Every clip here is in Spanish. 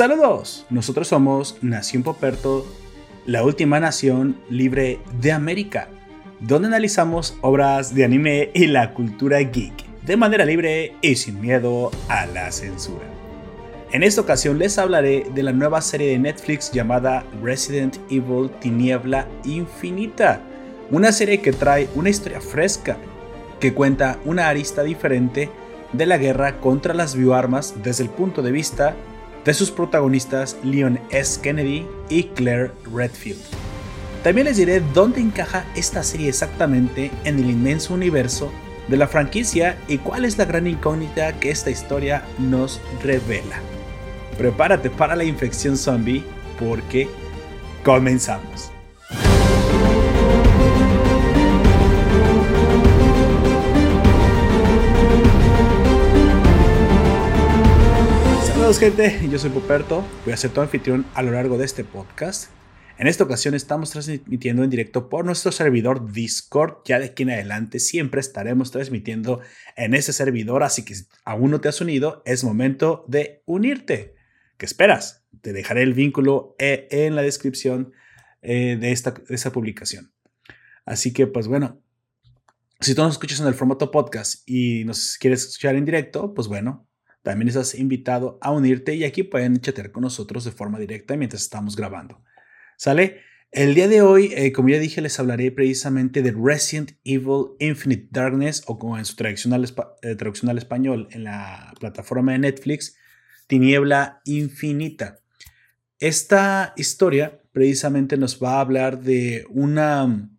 Saludos, nosotros somos Nación Poperto, la última nación libre de América, donde analizamos obras de anime y la cultura geek de manera libre y sin miedo a la censura. En esta ocasión les hablaré de la nueva serie de Netflix llamada Resident Evil Tiniebla Infinita, una serie que trae una historia fresca, que cuenta una arista diferente de la guerra contra las bioarmas desde el punto de vista de sus protagonistas Leon S. Kennedy y Claire Redfield. También les diré dónde encaja esta serie exactamente en el inmenso universo de la franquicia y cuál es la gran incógnita que esta historia nos revela. Prepárate para la infección zombie porque comenzamos. Gente, yo soy Poperto, voy a ser tu anfitrión a lo largo de este podcast. En esta ocasión estamos transmitiendo en directo por nuestro servidor Discord, ya de aquí en adelante siempre estaremos transmitiendo en ese servidor, así que si aún no te has unido, es momento de unirte. ¿Qué esperas? Te dejaré el vínculo eh, en la descripción eh, de, esta, de esta publicación. Así que pues bueno, si tú nos escuchas en el formato podcast y nos quieres escuchar en directo, pues bueno, también estás invitado a unirte y aquí pueden chatear con nosotros de forma directa mientras estamos grabando. ¿Sale? El día de hoy, eh, como ya dije, les hablaré precisamente de Resident Evil Infinite Darkness o como en su traducción al, eh, traducción al español en la plataforma de Netflix, Tiniebla Infinita. Esta historia precisamente nos va a hablar de una,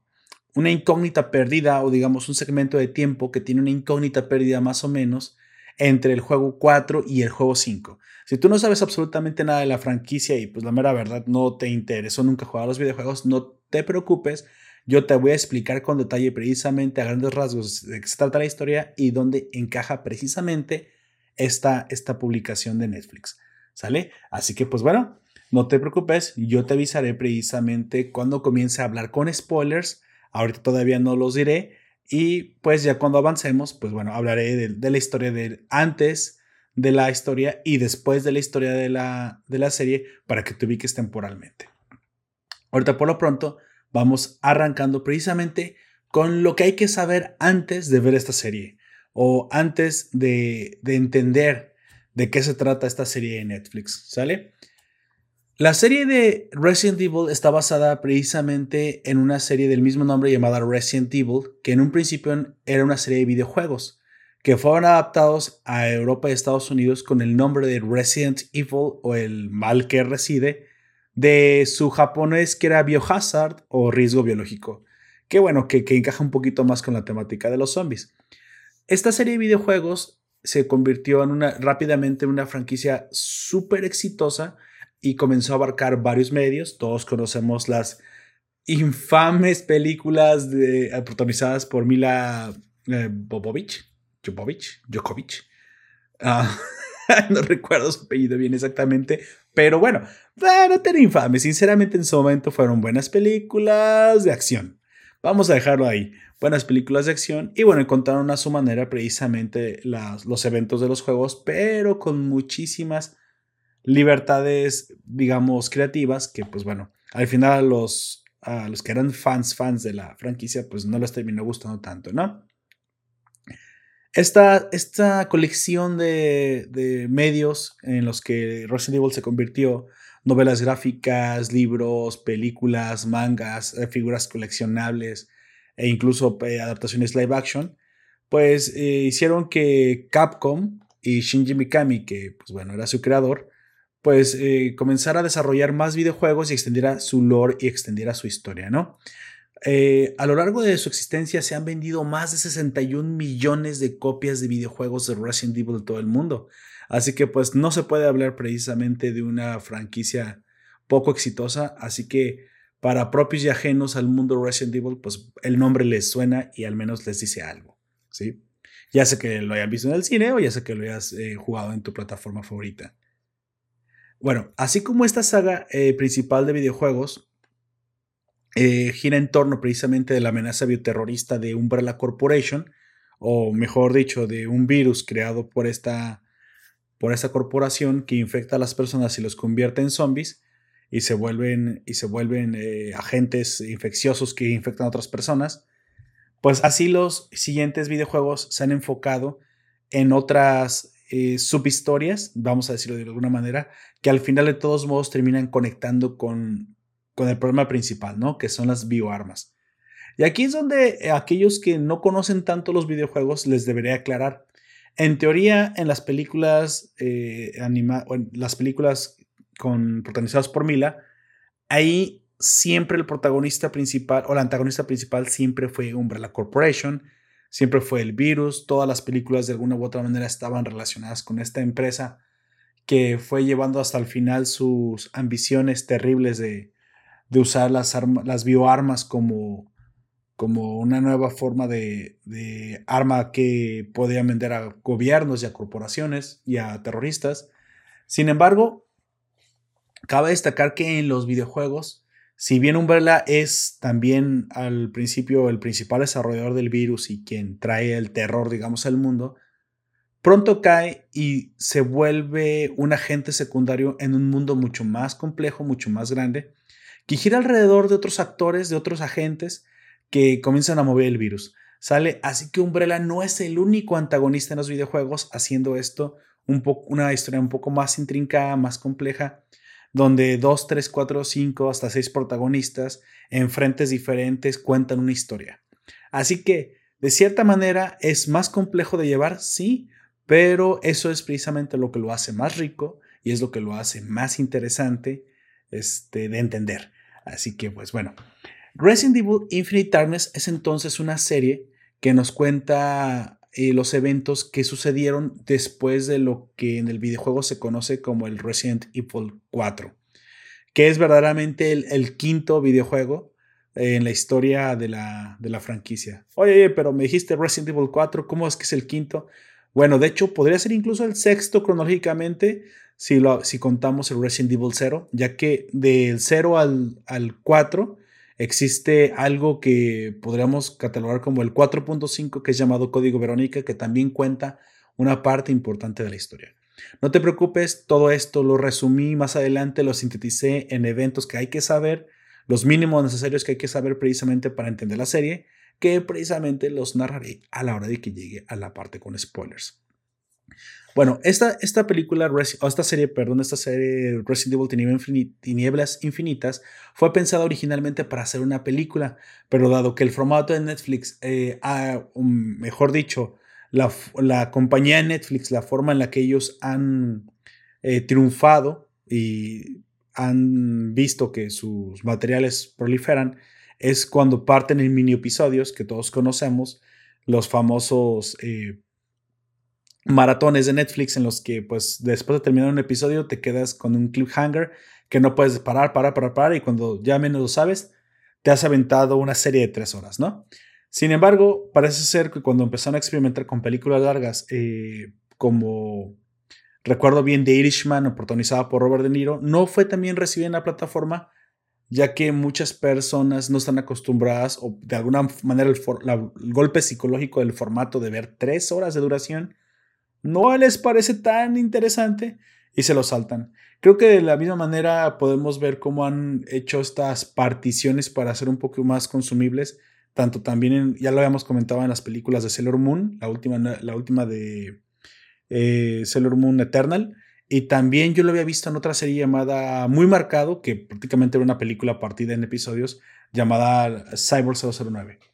una incógnita perdida o digamos un segmento de tiempo que tiene una incógnita perdida más o menos entre el juego 4 y el juego 5. Si tú no sabes absolutamente nada de la franquicia y pues la mera verdad no te interesó nunca jugar a los videojuegos, no te preocupes. Yo te voy a explicar con detalle precisamente a grandes rasgos de qué se trata la historia y dónde encaja precisamente esta, esta publicación de Netflix. ¿Sale? Así que pues bueno, no te preocupes, yo te avisaré precisamente cuando comience a hablar con spoilers. Ahorita todavía no los diré, y pues ya cuando avancemos, pues bueno, hablaré de, la historia de antes de la historia y después de la historia de la, de la serie para que te ubiques temporalmente. Ahorita por lo pronto vamos arrancando precisamente con lo que hay que saber antes de ver esta serie o antes de, de entender de qué se trata esta serie de Netflix, ¿sale? La serie de Resident Evil está basada precisamente en una serie del mismo nombre llamada Resident Evil, que en un principio era una serie de videojuegos, que fueron adaptados a Europa y Estados Unidos con el nombre de Resident Evil o el mal que reside, de su japonés que era Biohazard o riesgo biológico, que bueno, que, encaja un poquito más con la temática de los zombies. Esta serie de videojuegos se convirtió en una, rápidamente en una franquicia súper exitosa, y comenzó a abarcar varios medios. Todos conocemos las infames películas eh, protagonizadas por Mila eh, Bobovich, Djokovic. Ah, no recuerdo su apellido bien exactamente, pero bueno, bueno, tan infames. Sinceramente, en su momento fueron buenas películas de acción. Vamos a dejarlo ahí. Buenas películas de acción y bueno, encontraron a su manera precisamente los eventos de los juegos, pero con muchísimas libertades, digamos, creativas que, pues bueno, al final a los, los que eran fans, fans de la franquicia, pues no les terminó gustando tanto, ¿no? Esta, esta colección de, de, medios en los que Resident Evil se convirtió, novelas gráficas, libros, películas, mangas, eh, figuras coleccionables e incluso eh, adaptaciones live action, pues eh, hicieron que Capcom y Shinji Mikami, que pues bueno, era su creador, pues eh, comenzar a desarrollar más videojuegos y extendiera su lore y extendiera su historia, ¿no? Eh, a lo largo de su existencia se han vendido más de 61 millones de copias de videojuegos de Resident Evil de todo el mundo. Así que pues no se puede hablar precisamente de una franquicia poco exitosa. Así que para propios y ajenos al mundo Resident Evil, pues el nombre les suena y al menos les dice algo. ¿sí? Ya sé que lo hayan visto en el cine o ya sé que lo hayas eh, jugado en tu plataforma favorita. Bueno, así como esta saga eh, principal de videojuegos eh, gira en torno precisamente de la amenaza bioterrorista de Umbrella Corporation, o mejor dicho, de un virus creado por esta, por esa corporación que infecta a las personas y los convierte en zombies y se vuelven, y se vuelven eh, agentes infecciosos que infectan a otras personas. Pues así los siguientes videojuegos se han enfocado en otras eh, subhistorias, vamos a decirlo de alguna manera, que al final de todos modos terminan conectando con, con el problema principal, ¿no? Que son las bioarmas. Y aquí es donde eh, aquellos que no conocen tanto los videojuegos les debería aclarar. En teoría, en las películas eh, las películas con, protagonizadas por Mila, ahí siempre el protagonista principal o la antagonista principal siempre fue Umbrella Corporation, siempre fue el virus, todas las películas de alguna u otra manera estaban relacionadas con esta empresa que fue llevando hasta el final sus ambiciones terribles de, usar las, las bioarmas como, como una nueva forma de, de, arma que podían vender a gobiernos y a corporaciones y a terroristas. Sin embargo, cabe destacar que en los videojuegos si bien Umbrella es también al principio el principal desarrollador del virus y quien trae el terror, digamos, al mundo, pronto cae y se vuelve un agente secundario en un mundo mucho más complejo, mucho más grande, que gira alrededor de otros actores, de otros agentes que comienzan a mover el virus. Sale, así que Umbrella no es el único antagonista en los videojuegos haciendo esto una historia un poco más intrincada, más compleja donde dos, tres, cuatro, cinco, hasta seis protagonistas en frentes diferentes cuentan una historia. Así que, de cierta manera, es más complejo de llevar, sí, pero eso es precisamente lo que lo hace más rico y es lo que lo hace más interesante este, de entender. Así que, pues bueno, Resident Evil Infinite Darkness es entonces una serie que nos cuenta eh, los eventos que sucedieron después de lo que en el videojuego se conoce como el Resident Evil 4, que es verdaderamente el, quinto videojuego en la historia de la, de la franquicia. Oye, pero me dijiste Resident Evil 4, ¿cómo es que es el quinto? Bueno, de hecho, podría ser incluso el sexto cronológicamente si, lo, si contamos el Resident Evil 0, ya que del 0 al, al 4 existe algo que podríamos catalogar como el 4.5 que es llamado Código Verónica, que también cuenta una parte importante de la historia. No te preocupes, todo esto lo resumí más adelante, lo sinteticé en eventos que hay que saber, los mínimos necesarios que hay que saber precisamente para entender la serie, que precisamente los narraré a la hora de que llegue a la parte con spoilers. Bueno, esta, esta película, o esta serie, perdón, esta serie Resident Evil Tinieblas Infinitas fue pensada originalmente para hacer una película, pero dado que el formato de Netflix, eh, mejor dicho, la, la, compañía de Netflix, la forma en la que ellos han eh, triunfado y han visto que sus materiales proliferan, es cuando parten en mini episodios que todos conocemos, los famosos... Eh, maratones de Netflix en los que pues después de terminar un episodio te quedas con un cliffhanger que no puedes parar, parar, parar, parar y cuando ya menos lo sabes te has aventado una serie de tres horas, ¿no? Sin embargo, parece ser que cuando empezaron a experimentar con películas largas eh, como recuerdo bien The Irishman, protagonizada por Robert De Niro, no fue también recibida en la plataforma ya que muchas personas no están acostumbradas o de alguna manera el, el golpe psicológico del formato de ver tres horas de duración no les parece tan interesante y se lo saltan. Creo que de la misma manera podemos ver cómo han hecho estas particiones para ser un poco más consumibles, tanto también, ya lo habíamos comentado en las películas de Sailor Moon, la última, la última de eh, Sailor Moon Eternal, y también yo lo había visto en otra serie llamada Muy Marcado, que prácticamente era una película partida en episodios, llamada Cyber 009.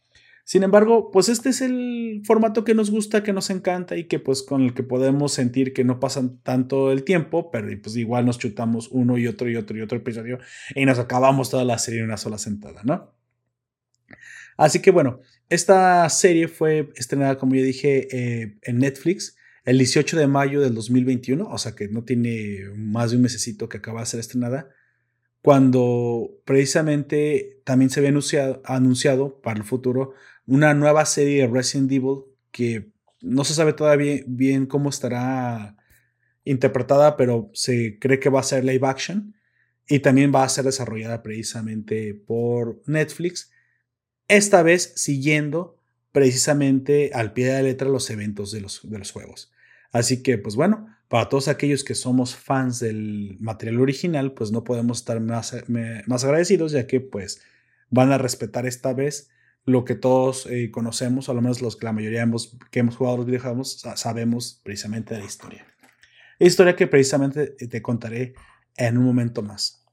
Sin embargo, pues este es el formato que nos gusta, que nos encanta y que pues con el que podemos sentir que no pasan tanto el tiempo, pero pues igual nos chutamos uno y otro y otro y otro episodio y nos acabamos toda la serie en una sola sentada, ¿no? Así que bueno, esta serie fue estrenada, como ya dije, eh, en Netflix el 18 de mayo del 2021, o sea que no tiene más de un mesecito que acaba de ser estrenada cuando precisamente también se había anunciado, anunciado, para el futuro una nueva serie de Resident Evil que no se sabe todavía bien cómo estará interpretada, pero se cree que va a ser live action y también va a ser desarrollada precisamente por Netflix, esta vez siguiendo precisamente al pie de la letra los eventos de los, de los juegos. Así que, pues bueno, para todos aquellos que somos fans del material original, pues no podemos estar más, más agradecidos, ya que pues van a respetar esta vez lo que todos eh, conocemos, o al menos los que la mayoría hemos, que hemos jugado los videojuegos sabemos precisamente de la historia. Historia que precisamente te contaré en un momento más.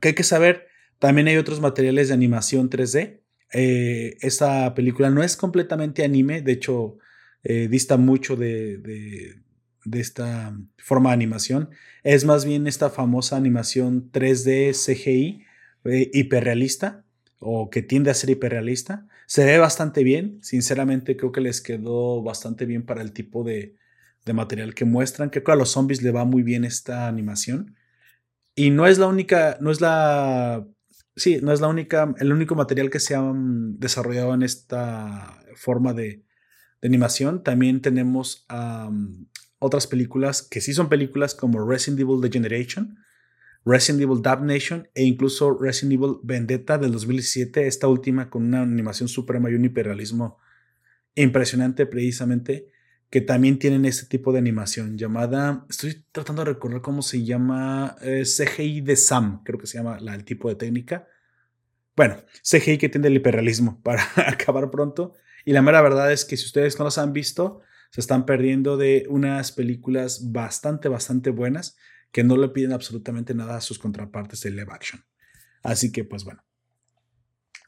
¿Qué hay que saber? También hay otros materiales de animación 3D. Eh, esta película no es completamente anime, de hecho, eh, dista mucho de, de, esta forma de animación. Es más bien esta famosa animación 3D CGI eh, hiperrealista o que tiende a ser hiperrealista. Se ve bastante bien, sinceramente creo que les quedó bastante bien para el tipo de, de material que muestran. Creo que a los zombies le va muy bien esta animación. Y no es la única, no es la, sí, no es la única, el único material que se ha desarrollado en esta forma de, animación. También tenemos otras películas que sí son películas como Resident Evil The Resident Evil Damnation e incluso Resident Evil Vendetta del 2017, esta última con una animación suprema y un hiperrealismo impresionante precisamente que también tienen este tipo de animación llamada, estoy tratando de recordar cómo se llama, eh, CGI de SAM, creo que se llama el tipo de técnica. Bueno, CGI que tiene el hiperrealismo para acabar pronto. Y la mera verdad es que si ustedes no las han visto, se están perdiendo de unas películas bastante, bastante buenas que no le piden absolutamente nada a sus contrapartes de live action. Así que, pues bueno.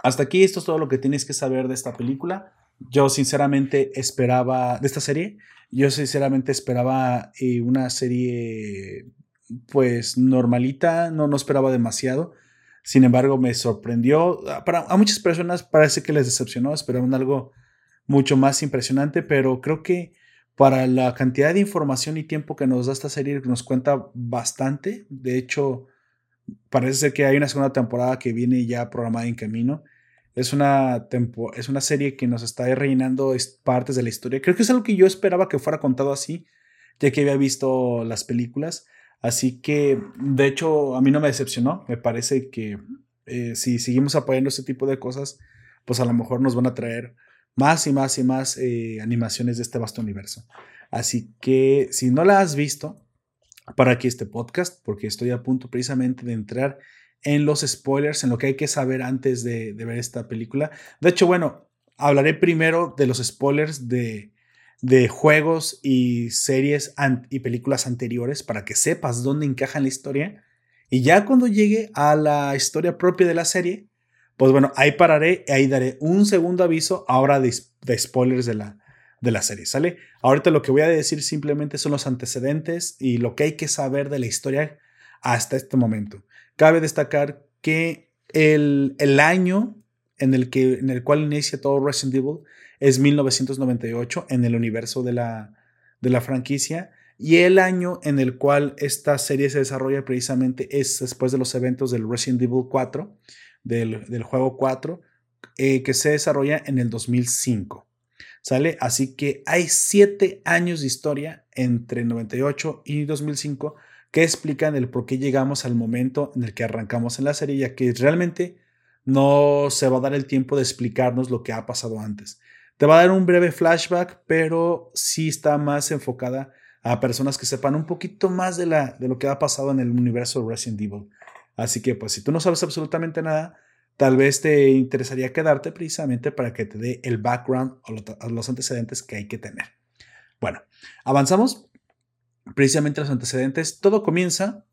Hasta aquí, esto es todo lo que tienes que saber de esta película. Yo sinceramente esperaba, de esta serie, yo sinceramente esperaba eh, una serie pues normalita, no, no esperaba demasiado. Sin embargo, me sorprendió. Para, a muchas personas parece que les decepcionó, esperaban algo mucho más impresionante, pero creo que para la cantidad de información y tiempo que nos da esta serie, nos cuenta bastante. De hecho, parece ser que hay una segunda temporada que viene ya programada en camino. Es una, es una serie que nos está rellenando partes de la historia. Creo que es algo que yo esperaba que fuera contado así, ya que había visto las películas. Así que, de hecho, a mí no me decepcionó. Me parece que eh, si seguimos apoyando este tipo de cosas, pues a lo mejor nos van a traer más y más y más eh, animaciones de este vasto universo. Así que, si no la has visto, para aquí este podcast, porque estoy a punto precisamente de entrar en los spoilers, en lo que hay que saber antes de, ver esta película. De hecho, bueno, hablaré primero de los spoilers de, de juegos y series y películas anteriores para que sepas dónde encaja en la historia. Y ya cuando llegue a la historia propia de la serie, pues bueno, ahí pararé y ahí daré un segundo aviso ahora de, de spoilers de la, de la serie, ¿sale? Ahorita lo que voy a decir simplemente son los antecedentes y lo que hay que saber de la historia hasta este momento. Cabe destacar que el, el año en el, que, en el cual inicia todo Resident Evil es 1998 en el universo de la, de la franquicia y el año en el cual esta serie se desarrolla precisamente es después de los eventos del Resident Evil 4, del, del juego 4, eh, que se desarrolla en el 2005. ¿Sale? Así que hay siete años de historia entre 98 y 2005 que explican el por qué llegamos al momento en el que arrancamos en la serie, ya que realmente no se va a dar el tiempo de explicarnos lo que ha pasado antes. Te va a dar un breve flashback, pero sí está más enfocada a personas que sepan un poquito más de, la, de lo que ha pasado en el universo de Resident Evil. Así que, pues, si tú no sabes absolutamente nada, tal vez te interesaría quedarte precisamente para que te dé el background o los antecedentes que hay que tener. Bueno, avanzamos precisamente los antecedentes, todo comienza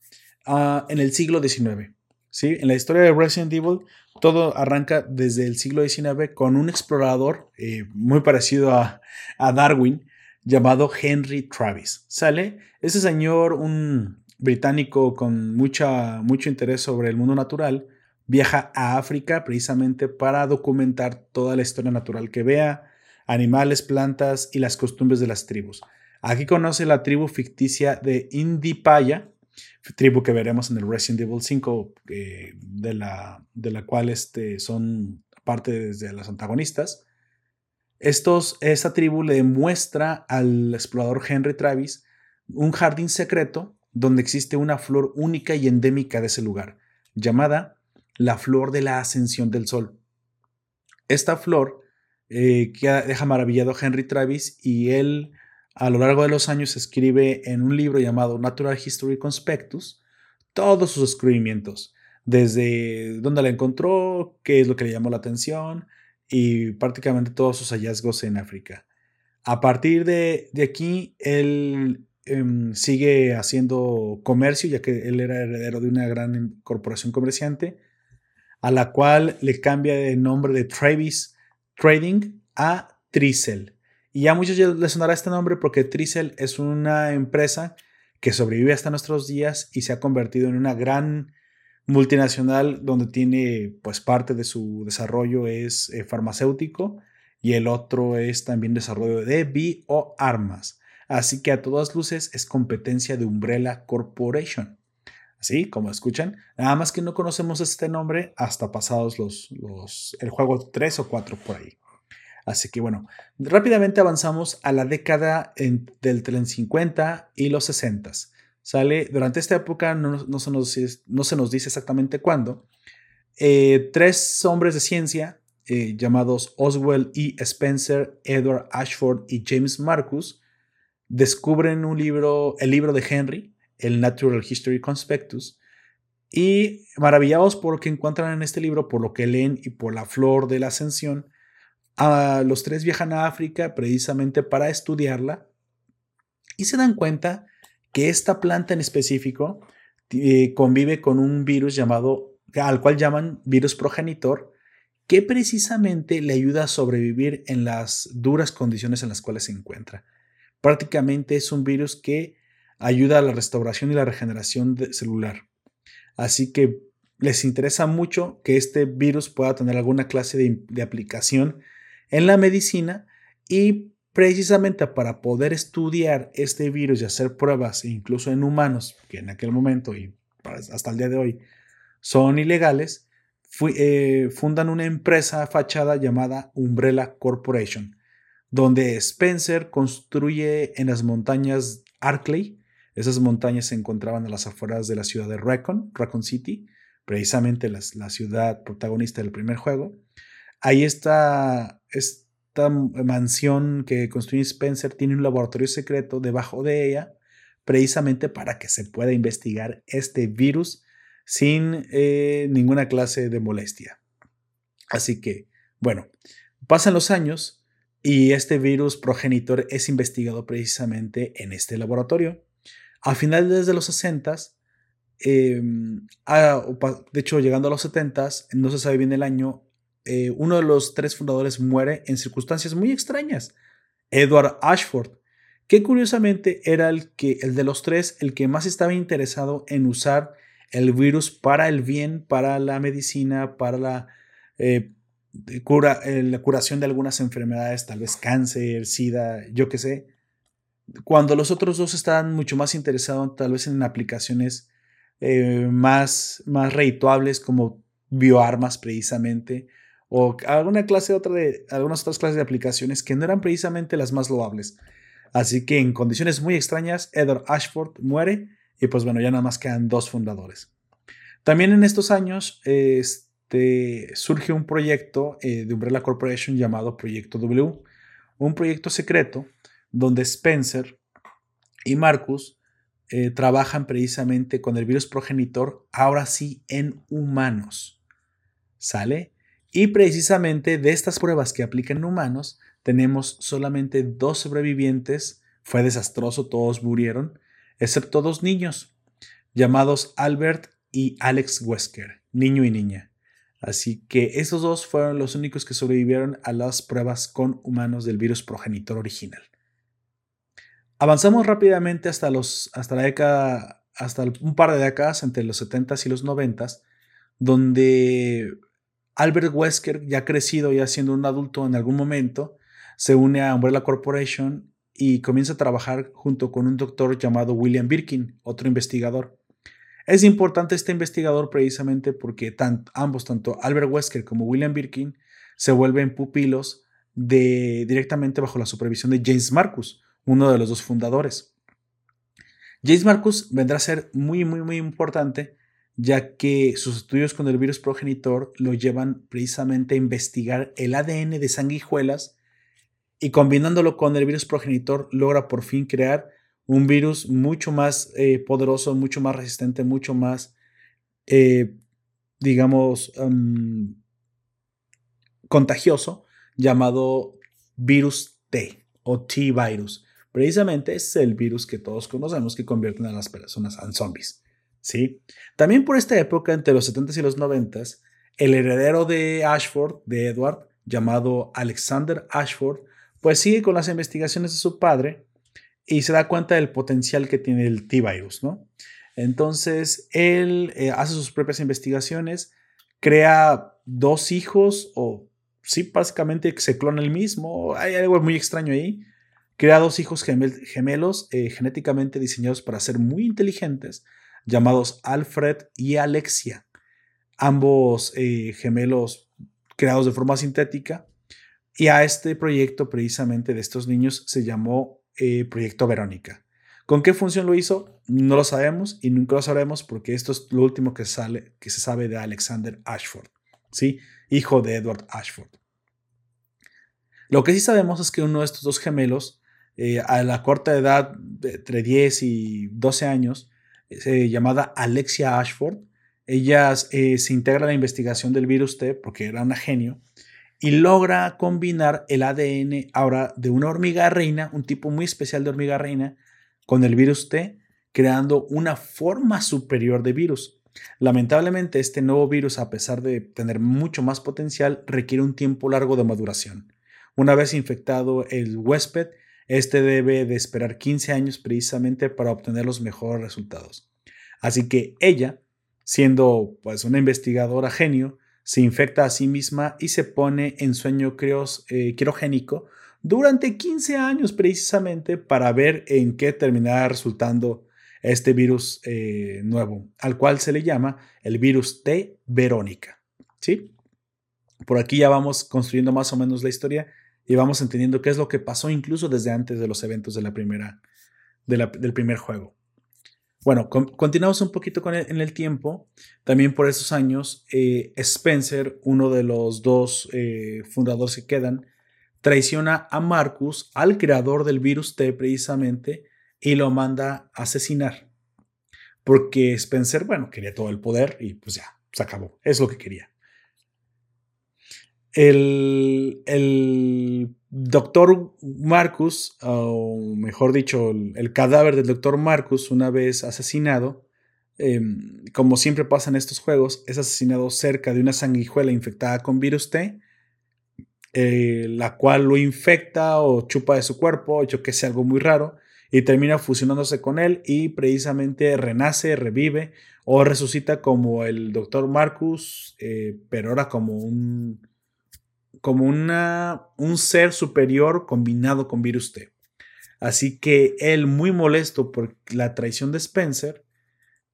ah, en el siglo XIX. ¿sí? En la historia de Resident Evil, todo arranca desde el siglo XIX con un explorador eh, muy parecido a, Darwin llamado Henry Travis. ¿Sale? Ese señor, un británico con mucha, mucho interés sobre el mundo natural, viaja a África precisamente para documentar toda la historia natural que vea, animales, plantas y las costumbres de las tribus. Aquí conoce la tribu ficticia de Indipaya, tribu que veremos en el Resident Evil 5, eh, de, la, de la cual este, son parte de las antagonistas. Estos, esta tribu le muestra al explorador Henry Travis un jardín secreto donde existe una flor única y endémica de ese lugar, llamada la flor de la ascensión del sol. Esta flor eh, que deja maravillado a Henry Travis y él a lo largo de los años escribe en un libro llamado Natural History Conspectus todos sus descubrimientos, desde dónde la encontró, qué es lo que le llamó la atención y prácticamente todos sus hallazgos en África. A partir de, aquí, él sigue haciendo comercio, ya que él era heredero de una gran corporación comerciante, a la cual le cambia el nombre de Travis Trading a Tricel. Y a muchos les sonará este nombre porque Tricel es una empresa que sobrevive hasta nuestros días y se ha convertido en una gran multinacional donde tiene pues parte de su desarrollo es eh, farmacéutico y el otro es también desarrollo de bioarmas. Así que a todas luces es competencia de Umbrella Corporation. Así como escuchan, nada más que no conocemos este nombre hasta pasados los, los el juego 3 o 4 por ahí. Así que bueno, rápidamente avanzamos a la década del tren 50 y los 60. Sale, durante esta época no, se, nos, no se, nos, dice exactamente cuándo, eh, tres hombres de ciencia eh, llamados Oswell E. Spencer, Edward Ashford y James Marcus descubren un libro, el libro de Henry, el Natural History Conspectus, y maravillados por lo que encuentran en este libro, por lo que leen y por la flor de la ascensión, los tres viajan a África precisamente para estudiarla y se dan cuenta que esta planta en específico eh, convive con un virus llamado, al cual llaman virus progenitor, que precisamente le ayuda a sobrevivir en las duras condiciones en las cuales se encuentra. Prácticamente es un virus que ayuda a la restauración y la regeneración celular. Así que les interesa mucho que este virus pueda tener alguna clase de aplicación en la medicina y precisamente para poder estudiar este virus y hacer pruebas incluso en humanos, que en aquel momento y hasta el día de hoy son ilegales, eh, fundan una empresa fachada llamada Umbrella Corporation, donde Spencer construye en las montañas Arkley. Esas montañas se encontraban a las afueras de la ciudad de Raccoon, Raccoon City, precisamente la ciudad protagonista del primer juego. Ahí está esta mansión que construye Spencer, tiene un laboratorio secreto debajo de ella, precisamente para que se pueda investigar este virus sin eh, ninguna clase de molestia. Así que, bueno, pasan los años y este virus progenitor es investigado precisamente en este laboratorio. A finales de los 60, em, ah, de hecho llegando a los 70, no se sabe bien el año, eh, uno de los tres fundadores muere en circunstancias muy extrañas, Edward Ashford, que curiosamente era el, que, el de los tres el que más estaba interesado en usar el virus para el bien, para la medicina, para la, eh, cura, eh, la curación de algunas enfermedades, tal vez cáncer, sida, yo qué sé. Cuando los otros dos estaban mucho más interesados tal vez en aplicaciones más, más redituables como bioarmas precisamente, o alguna clase otra de algunas otras clases de aplicaciones que no eran precisamente las más loables. Así que en condiciones muy extrañas, Edward Ashford muere y pues bueno, ya nada más quedan dos fundadores. También en estos años surge un proyecto eh, de Umbrella Corporation llamado Proyecto W, un proyecto secreto donde Spencer y Marcus eh, trabajan precisamente con el virus progenitor, ahora sí en humanos. ¿Sale? Y precisamente de estas pruebas que aplican en humanos, tenemos solamente dos sobrevivientes. Fue desastroso, todos murieron, excepto dos niños, llamados Albert y Alex Wesker, niño y niña. Así que estos dos fueron los únicos que sobrevivieron a las pruebas con humanos del virus progenitor original. Avanzamos rápidamente hasta la década, hasta un par de décadas entre los 70s y los 90s, donde Albert Wesker, ya crecido, ya siendo un adulto en algún momento, se une a Umbrella Corporation y comienza a trabajar junto con un doctor llamado William Birkin, otro investigador. Es importante este investigador precisamente porque ambos, tanto Albert Wesker como William Birkin, se vuelven pupilos de, directamente bajo la supervisión de James Marcus, uno de los dos fundadores. James Marcus vendrá a ser muy, muy, muy importante ya que sus estudios con el virus progenitor lo llevan precisamente a investigar el ADN de sanguijuelas y combinándolo con el virus progenitor logra por fin crear un virus mucho más eh, poderoso, mucho más resistente, mucho más, eh, digamos, em, contagioso, llamado virus T o T-virus. Precisamente es el virus que todos conocemos que convierten a las personas en zombies. ¿sí? También por esta época, entre los 70s y los 90s, el heredero de Ashford, de Edward, llamado Alexander Ashford, pues sigue con las investigaciones de su padre y se da cuenta del potencial que tiene el T-Virus, ¿no? Entonces, él eh, hace sus propias investigaciones, crea dos hijos, o sí, básicamente se clona el mismo, hay algo muy extraño ahí, crea dos hijos gemelos eh, genéticamente diseñados para ser muy inteligentes, llamados Alfred y Alexia, ambos eh, gemelos creados de forma sintética, y a este proyecto precisamente de estos niños se llamó eh, Proyecto Verónica. ¿Con qué función lo hizo? No lo sabemos y nunca lo sabremos porque esto es lo último que, sale, que se sabe de Alexander Ashford, ¿sí? hijo de Edward Ashford. Lo que sí sabemos es que uno de estos dos gemelos, eh, a la corta edad, de entre 10 y 12 años, eh, llamada Alexia Ashford, ella se integra a la investigación del virus T porque era una genio y logra combinar el ADN ahora de una hormiga reina, un tipo muy especial de hormiga reina, con el virus T, creando una forma superior de virus. Lamentablemente, este nuevo virus, a pesar de tener mucho más potencial, requiere un tiempo largo de maduración. Una vez infectado el huésped, este debe de esperar 15 años precisamente para obtener los mejores resultados. Así que ella, siendo pues una investigadora genio, se infecta a sí misma y se pone en sueño eh, criogénico durante 15 años precisamente para ver en qué terminará resultando este virus eh, nuevo, al cual se le llama el virus T. Verónica. ¿sí? Por aquí ya vamos construyendo más o menos la historia y vamos entendiendo qué es lo que pasó incluso desde antes de los eventos de la primera, del primer juego. Bueno, continuamos un poquito con en el tiempo. También por esos años, eh, Spencer, uno de los dos eh, fundadores que quedan, traiciona a Marcus, al creador del virus T precisamente, y lo manda a asesinar. Porque Spencer, bueno, quería todo el poder y pues ya, se acabó. Es lo que quería. El, el doctor Marcus, o mejor dicho, el, cadáver del doctor Marcus, una vez asesinado, em, como siempre pasa en estos juegos, es asesinado cerca de una sanguijuela infectada con virus T, eh, la cual lo infecta o chupa de su cuerpo, yo que sé, algo muy raro, y termina fusionándose con él y precisamente renace, revive o resucita como el doctor Marcus, eh, pero ahora como un como un ser superior combinado con virus T. Así que él, muy molesto por la traición de Spencer,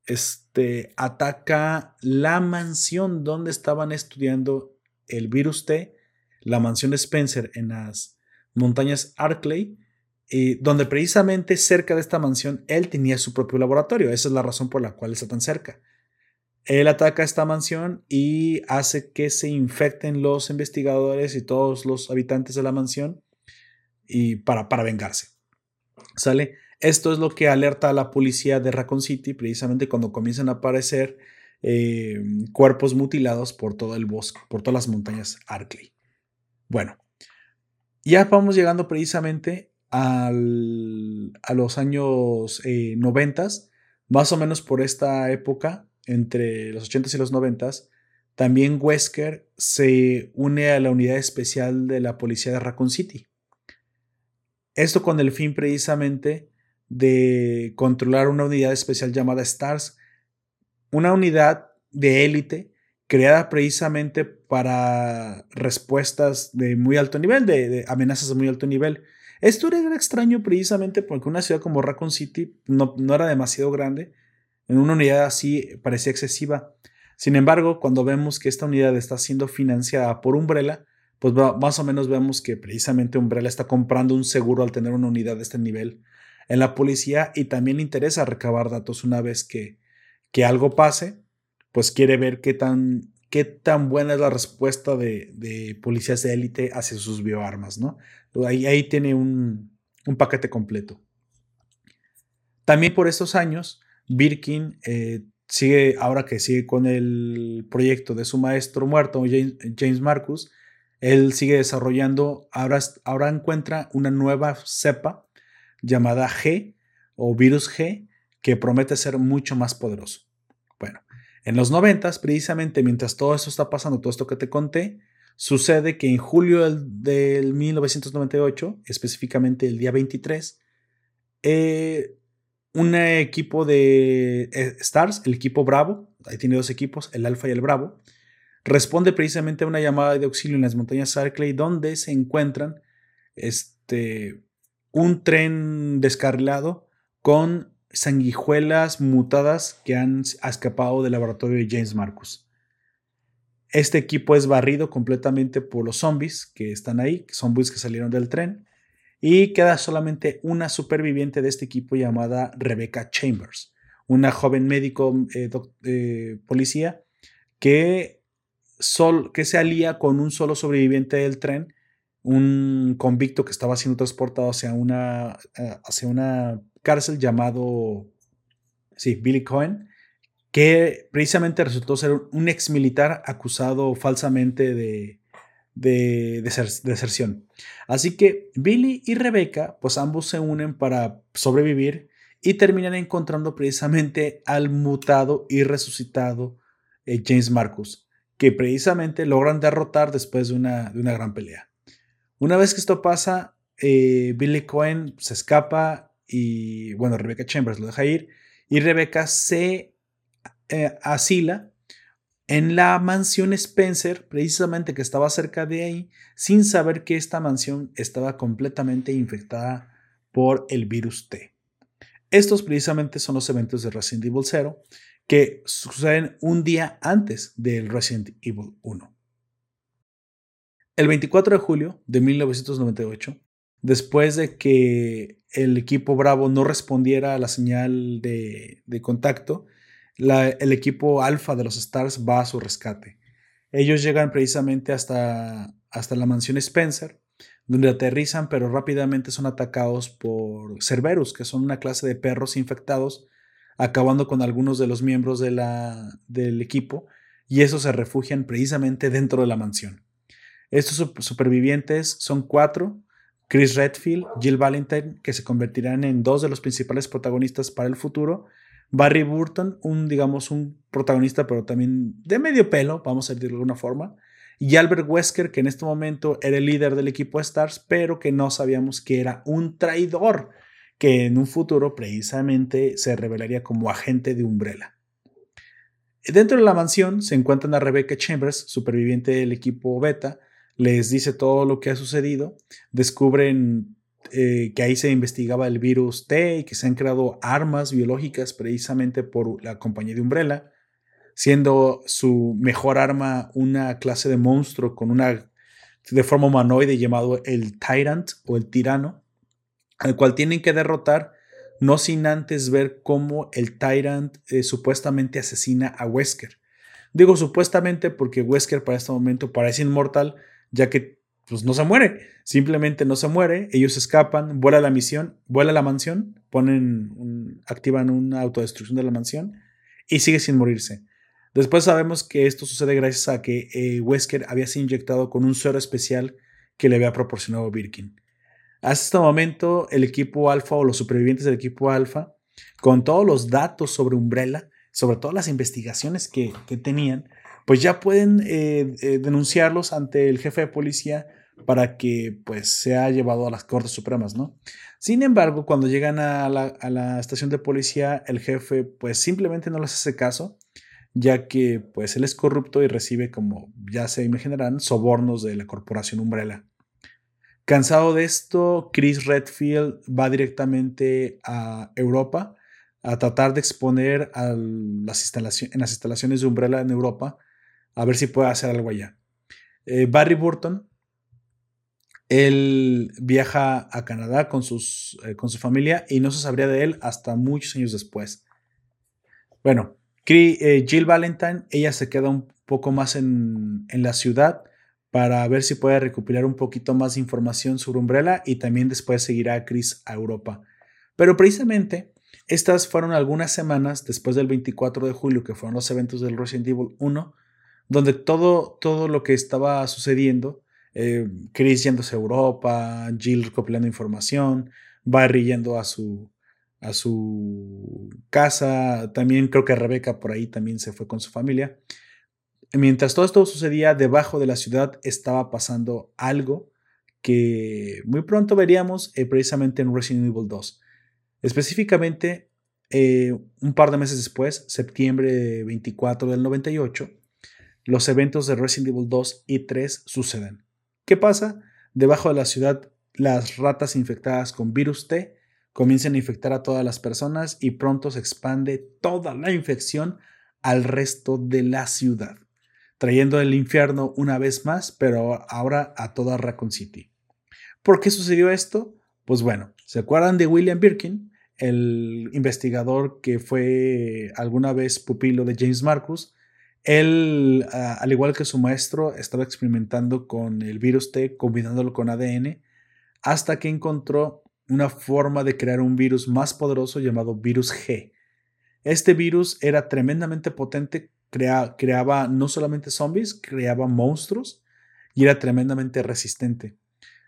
este, ataca la mansión donde estaban estudiando el virus T, la mansión de Spencer en las montañas Arkley, eh, donde precisamente cerca de esta mansión él tenía su propio laboratorio. Esa es la razón por la cual está tan cerca. Él ataca esta mansión y hace que se infecten los investigadores y todos los habitantes de la mansión y para, para vengarse. ¿Sale? Esto es lo que alerta a la policía de Raccoon City precisamente cuando comienzan a aparecer eh, cuerpos mutilados por todo el bosque, por todas las montañas Arkley. Bueno, ya vamos llegando precisamente al, a los años eh, 90, más o menos por esta época, entre los 80s y los 90s, también Wesker se une a la unidad especial de la policía de Raccoon City. Esto con el fin precisamente de controlar una unidad especial llamada STARS, una unidad de élite creada precisamente para respuestas de muy alto nivel, de, amenazas de muy alto nivel. Esto era extraño precisamente porque una ciudad como Raccoon City no, no era demasiado grande en una unidad así parecía excesiva. Sin embargo, cuando vemos que esta unidad está siendo financiada por Umbrella, pues más o menos vemos que precisamente Umbrella está comprando un seguro al tener una unidad de este nivel en la policía y también le interesa recabar datos una vez que, que algo pase, pues quiere ver qué tan, qué tan buena es la respuesta de, policías de élite hacia sus bioarmas, ¿no? Ahí, ahí tiene un, paquete completo. También por estos años, Birkin eh, sigue, ahora que sigue con el proyecto de su maestro muerto, James, Marcus, él sigue desarrollando, ahora, ahora encuentra una nueva cepa llamada G o virus G que promete ser mucho más poderoso. Bueno, en los 90, precisamente mientras todo esto está pasando, todo esto que te conté, sucede que en julio del, 1998, específicamente el día 23, eh, un equipo de eh, Stars, el equipo Bravo, ahí tiene dos equipos, el Alfa y el Bravo, responde precisamente a una llamada de auxilio en las montañas Sarkley donde se encuentran este, un tren descarrilado con sanguijuelas mutadas que han escapado del laboratorio de James Marcus. Este equipo es barrido completamente por los zombies que están ahí, zombies que salieron del tren, y queda solamente una superviviente de este equipo llamada Rebecca Chambers, una joven médico eh, eh, policía que, que se alía con un solo sobreviviente del tren, un convicto que estaba siendo transportado hacia una, eh, hacia una cárcel llamado, sí, Billy Cohen, que precisamente resultó ser un ex militar acusado falsamente de, de, deserción. Así que Billy y Rebecca, pues ambos se unen para sobrevivir y terminan encontrando precisamente al mutado y resucitado eh, James Marcus, que precisamente logran derrotar después de una, de una gran pelea. Una vez que esto pasa, eh, Billy Cohen se escapa y, bueno, Rebecca Chambers lo deja ir y Rebecca se eh, asila en la mansión Spencer, precisamente que estaba cerca de ahí, sin saber que esta mansión estaba completamente infectada por el virus T. Estos precisamente son los eventos de Resident Evil 0 que suceden un día antes del Resident Evil 1. El 24 de julio de 1998, después de que el equipo Bravo no respondiera a la señal de, de contacto, el equipo alfa de los Stars va a su rescate. Ellos llegan precisamente hasta, hasta la mansión Spencer, donde aterrizan, pero rápidamente son atacados por Cerberus, que son una clase de perros infectados, acabando con algunos de los miembros de la, del equipo, y esos se refugian precisamente dentro de la mansión. Estos supervivientes son cuatro, Chris Redfield, Jill Valentine, que se convertirán en dos de los principales protagonistas para el futuro, Barry Burton, un, digamos, un protagonista, pero también de medio pelo, vamos a decirlo de alguna forma. Y Albert Wesker, que en este momento era el líder del equipo Stars, pero que no sabíamos que era un traidor, que en un futuro precisamente se revelaría como agente de Umbrella. Dentro de la mansión se encuentran a Rebecca Chambers, superviviente del equipo Beta, les dice todo lo que ha sucedido, descubren eh, que ahí se investigaba el virus T y que se han creado armas biológicas precisamente por la compañía de Umbrella, siendo su mejor arma una clase de monstruo con una de forma humanoide llamado el Tyrant o el Tirano, al cual tienen que derrotar no sin antes ver cómo el Tyrant eh, supuestamente asesina a Wesker. Digo supuestamente porque Wesker para este momento parece inmortal, ya que pues no se muere, simplemente no se muere, ellos escapan, vuela la misión, vuela la mansión, ponen, activan una autodestrucción de la mansión y sigue sin morirse. Después sabemos que esto sucede gracias a que eh, Wesker había sido inyectado con un suero especial que le había proporcionado Birkin. Hasta este momento, el equipo Alpha o los supervivientes del equipo Alpha, con todos los datos sobre Umbrella, sobre todas las investigaciones que, tenían, pues ya pueden eh, eh, denunciarlos ante el jefe de policía para que pues sea llevado a las Cortes Supremas, ¿no? Sin embargo, cuando llegan a la, estación de policía, el jefe pues simplemente no les hace caso, ya que pues él es corrupto y recibe, como ya se imaginarán, sobornos de la corporación Umbrella. Cansado de esto, Chris Redfield va directamente a Europa a tratar de exponer a las en las instalaciones de Umbrella en Europa a ver si puede hacer algo allá. Eh, Barry Burton él viaja a Canadá con, sus, eh, con su familia y no se sabría de él hasta muchos años después. Bueno, Eh, Jill Valentine, ella se queda un poco más en, en la ciudad para ver si puede recopilar un poquito más de información sobre Umbrella y también después seguirá a Chris a Europa. Pero precisamente estas fueron algunas semanas después del 24 de julio, que fueron los eventos del Resident Evil 1, donde todo, todo lo que estaba sucediendo, eh, Chris yéndose a Europa, Jill recopilando información, Barry yendo a su, a su casa, también creo que Rebeca por ahí también se fue con su familia. Mientras todo esto sucedía, debajo de la ciudad estaba pasando algo que muy pronto veríamos eh, precisamente en Resident Evil 2. Específicamente, eh, un par de meses después, septiembre 24 del 98, los eventos de Resident Evil 2 y 3 suceden. ¿Qué pasa? Debajo de la ciudad, las ratas infectadas con virus T comienzan a infectar a todas las personas y pronto se expande toda la infección al resto de la ciudad, trayendo el infierno una vez más, pero ahora a toda Raccoon City. ¿Por qué sucedió esto? Pues bueno, ¿se acuerdan de William Birkin? El investigador que fue alguna vez pupilo de James Marcus, él, al igual que su maestro, estaba experimentando con el virus T, combinándolo con ADN, hasta que encontró una forma de crear un virus más poderoso llamado virus G. Este virus era tremendamente potente, creaba no solamente zombies, creaba monstruos y era tremendamente resistente.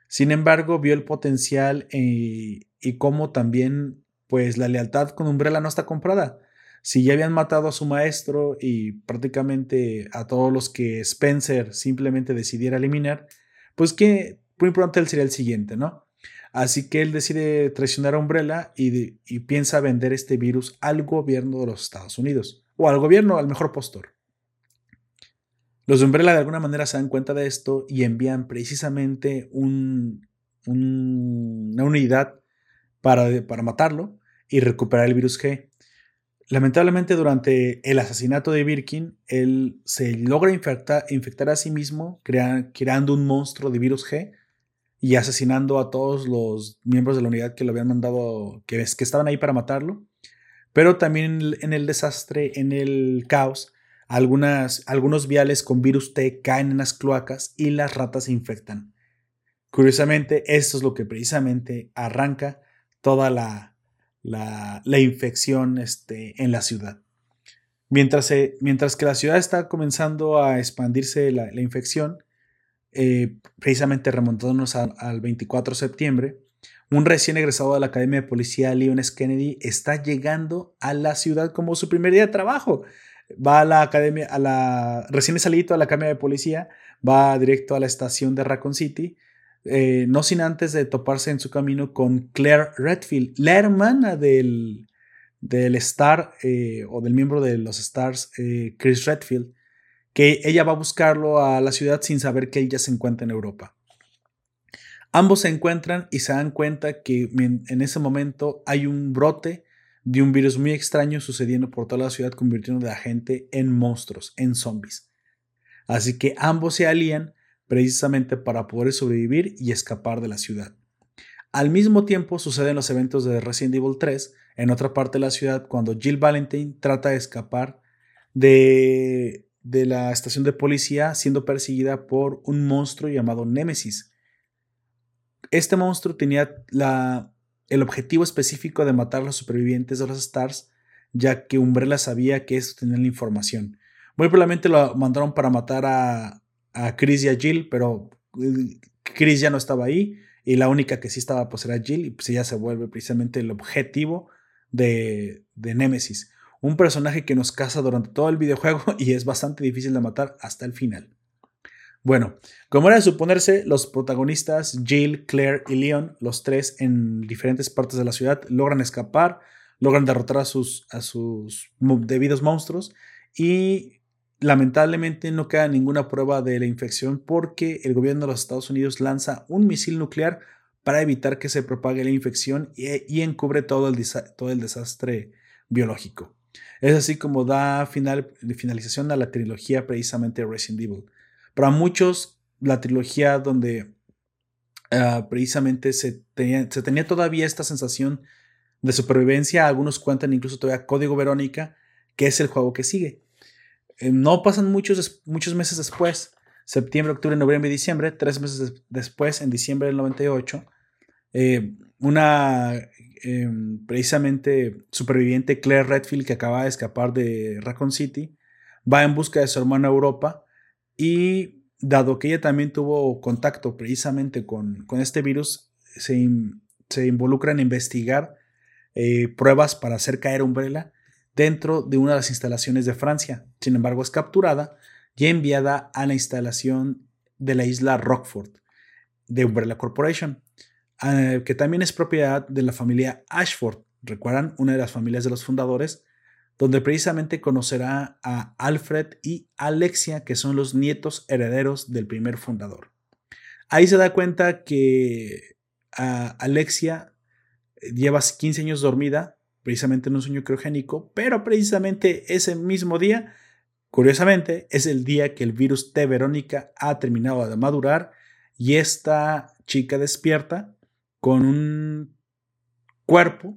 Sin embargo, vio el potencial y, eh, y cómo también, pues, la lealtad con Umbrella no está comprada si ya habían matado a su maestro y prácticamente a todos los que Spencer simplemente decidiera eliminar, pues que muy pronto él sería el siguiente, ¿no? Así que él decide traicionar a Umbrella y, piensa vender este virus al gobierno de los Estados Unidos, o al gobierno, al mejor postor. Los de Umbrella de alguna manera se dan cuenta de esto y envían precisamente un, una unidad para, para matarlo y recuperar el virus G. Lamentablemente, durante el asesinato de Birkin, él se logra infectar, a sí mismo, creando un monstruo de virus G y asesinando a todos los miembros de la unidad que lo habían mandado, que, estaban ahí para matarlo. Pero también en el desastre, en el caos, algunos viales con virus T caen en las cloacas y las ratas se infectan. Curiosamente, esto es lo que precisamente arranca toda la, la, infección este, en la ciudad. Mientras, mientras, que la ciudad está comenzando a expandirse la, infección, eh, precisamente remontándonos al 24 de septiembre, un recién egresado de la Academia de Policía, Leon S. Kennedy, está llegando a la ciudad como su primer día de trabajo. Va a la academia, a la recién salido a la Academia de Policía, va directo a la estación de Raccoon City eh, no sin antes de toparse en su camino con Claire Redfield, la hermana del, del star eh, o del miembro de los stars, eh, Chris Redfield, que ella va a buscarlo a la ciudad sin saber que ella se encuentra en Europa. Ambos se encuentran y se dan cuenta que en ese momento hay un brote de un virus muy extraño sucediendo por toda la ciudad, convirtiendo a la gente en monstruos, en zombies. Así que ambos se alían precisamente para poder sobrevivir y escapar de la ciudad. Al mismo tiempo suceden los eventos de Resident Evil 3 en otra parte de la ciudad cuando Jill Valentine trata de escapar de, de la estación de policía siendo perseguida por un monstruo llamado Nemesis. Este monstruo tenía la, el objetivo específico de matar a los supervivientes de los Stars, ya que Umbrella sabía que esto tenía la información. Muy probablemente lo mandaron para matar a, a Chris y a Jill, pero eh, Chris ya no estaba ahí y la única que sí estaba pues era Jill y pues ella se vuelve precisamente el objetivo de, de Nemesis. Un personaje que nos caza durante todo el videojuego y es bastante difícil de matar hasta el final. Bueno, como era de suponerse, los protagonistas Jill, Claire y Leon, los tres en diferentes partes de la ciudad, logran escapar, logran derrotar a sus, a sus debidos monstruos y Lamentablemente no queda ninguna prueba de la infección porque el gobierno de los Estados Unidos lanza un misil nuclear para evitar que se propague la infección y, encubre todo el, desastre biológico. Es así como da final, finalización a la trilogía precisamente Resident Evil. Para muchos, la trilogía donde ah, precisamente se tenía, se tenía todavía esta sensación de supervivencia, algunos cuentan incluso todavía Código Verónica, que es el juego que sigue. Eh, no pasan muchos, muchos meses después, septiembre, octubre, noviembre y diciembre, tres meses después, en diciembre del 98, eh, una em, precisamente superviviente, Claire Redfield, que acaba de escapar de Raccoon City, va en busca de su hermana Europa y dado que ella también tuvo contacto precisamente con, este virus, se, se, involucra en investigar eh, pruebas para hacer caer Umbrella dentro de una de las instalaciones de Francia. Sin embargo, es capturada y enviada a la instalación de la isla Rockford de Umbrella Corporation, ah, que también es propiedad de la familia Ashford. Recuerdan, una de las familias de los fundadores, donde precisamente conocerá a Alfred y Alexia, que son los nietos herederos del primer fundador. Ahí se da cuenta que ah, Alexia lleva 15 años dormida, precisamente en un sueño criogénico, pero precisamente ese mismo día Curiosamente, es el día que el virus T Verónica ha terminado de madurar y esta chica despierta con un cuerpo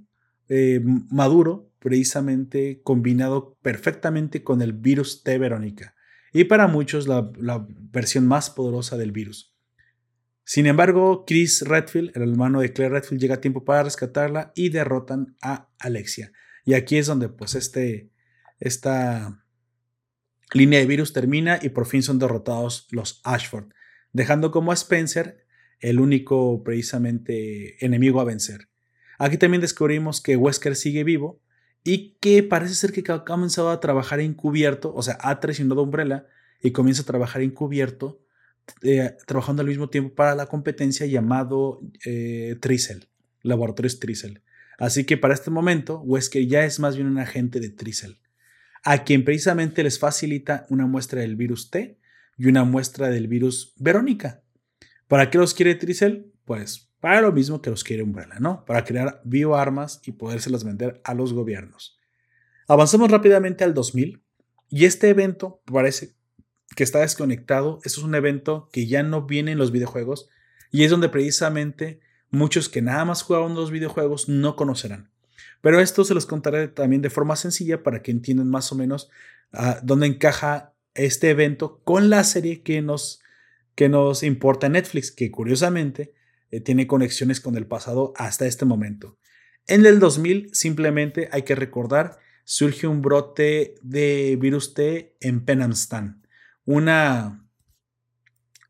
eh, maduro, precisamente combinado perfectamente con el virus T Verónica, y para muchos la, la versión más poderosa del virus. Sin embargo, Chris Redfield, el hermano de Claire Redfield, llega a tiempo para rescatarla y derrotan a Alexia. Y aquí es donde, pues, este, esta línea de virus termina y por fin son derrotados los Ashford, dejando como a Spencer el único precisamente enemigo a vencer. Aquí también descubrimos que Wesker sigue vivo y que parece ser que ha comenzado a trabajar encubierto, o sea, ha traicionado Umbrella y comienza a trabajar encubierto, eh, trabajando al mismo tiempo para la competencia llamado eh, Trisel, Laboratorios Trisel. Así que para este momento, Wesker ya es más bien un agente de Trisel a quien precisamente les facilita una muestra del virus T y una muestra del virus Verónica. ¿Para qué los quiere Tricel? Pues para lo mismo que los quiere Umbrella, ¿no? Para crear bioarmas y podérselas vender a los gobiernos. Avanzamos rápidamente al 2000 y este evento parece que está desconectado. Esto es un evento que ya no viene en los videojuegos y es donde precisamente muchos que nada más jugaban los videojuegos no conocerán. Pero esto se los contaré también de forma sencilla para que entiendan más o menos ah, dónde encaja este evento con la serie que nos, que nos importa Netflix, que curiosamente eh, tiene conexiones con el pasado hasta este momento. En el 2000 simplemente hay que recordar, surge un brote de virus T en Penamstan, una,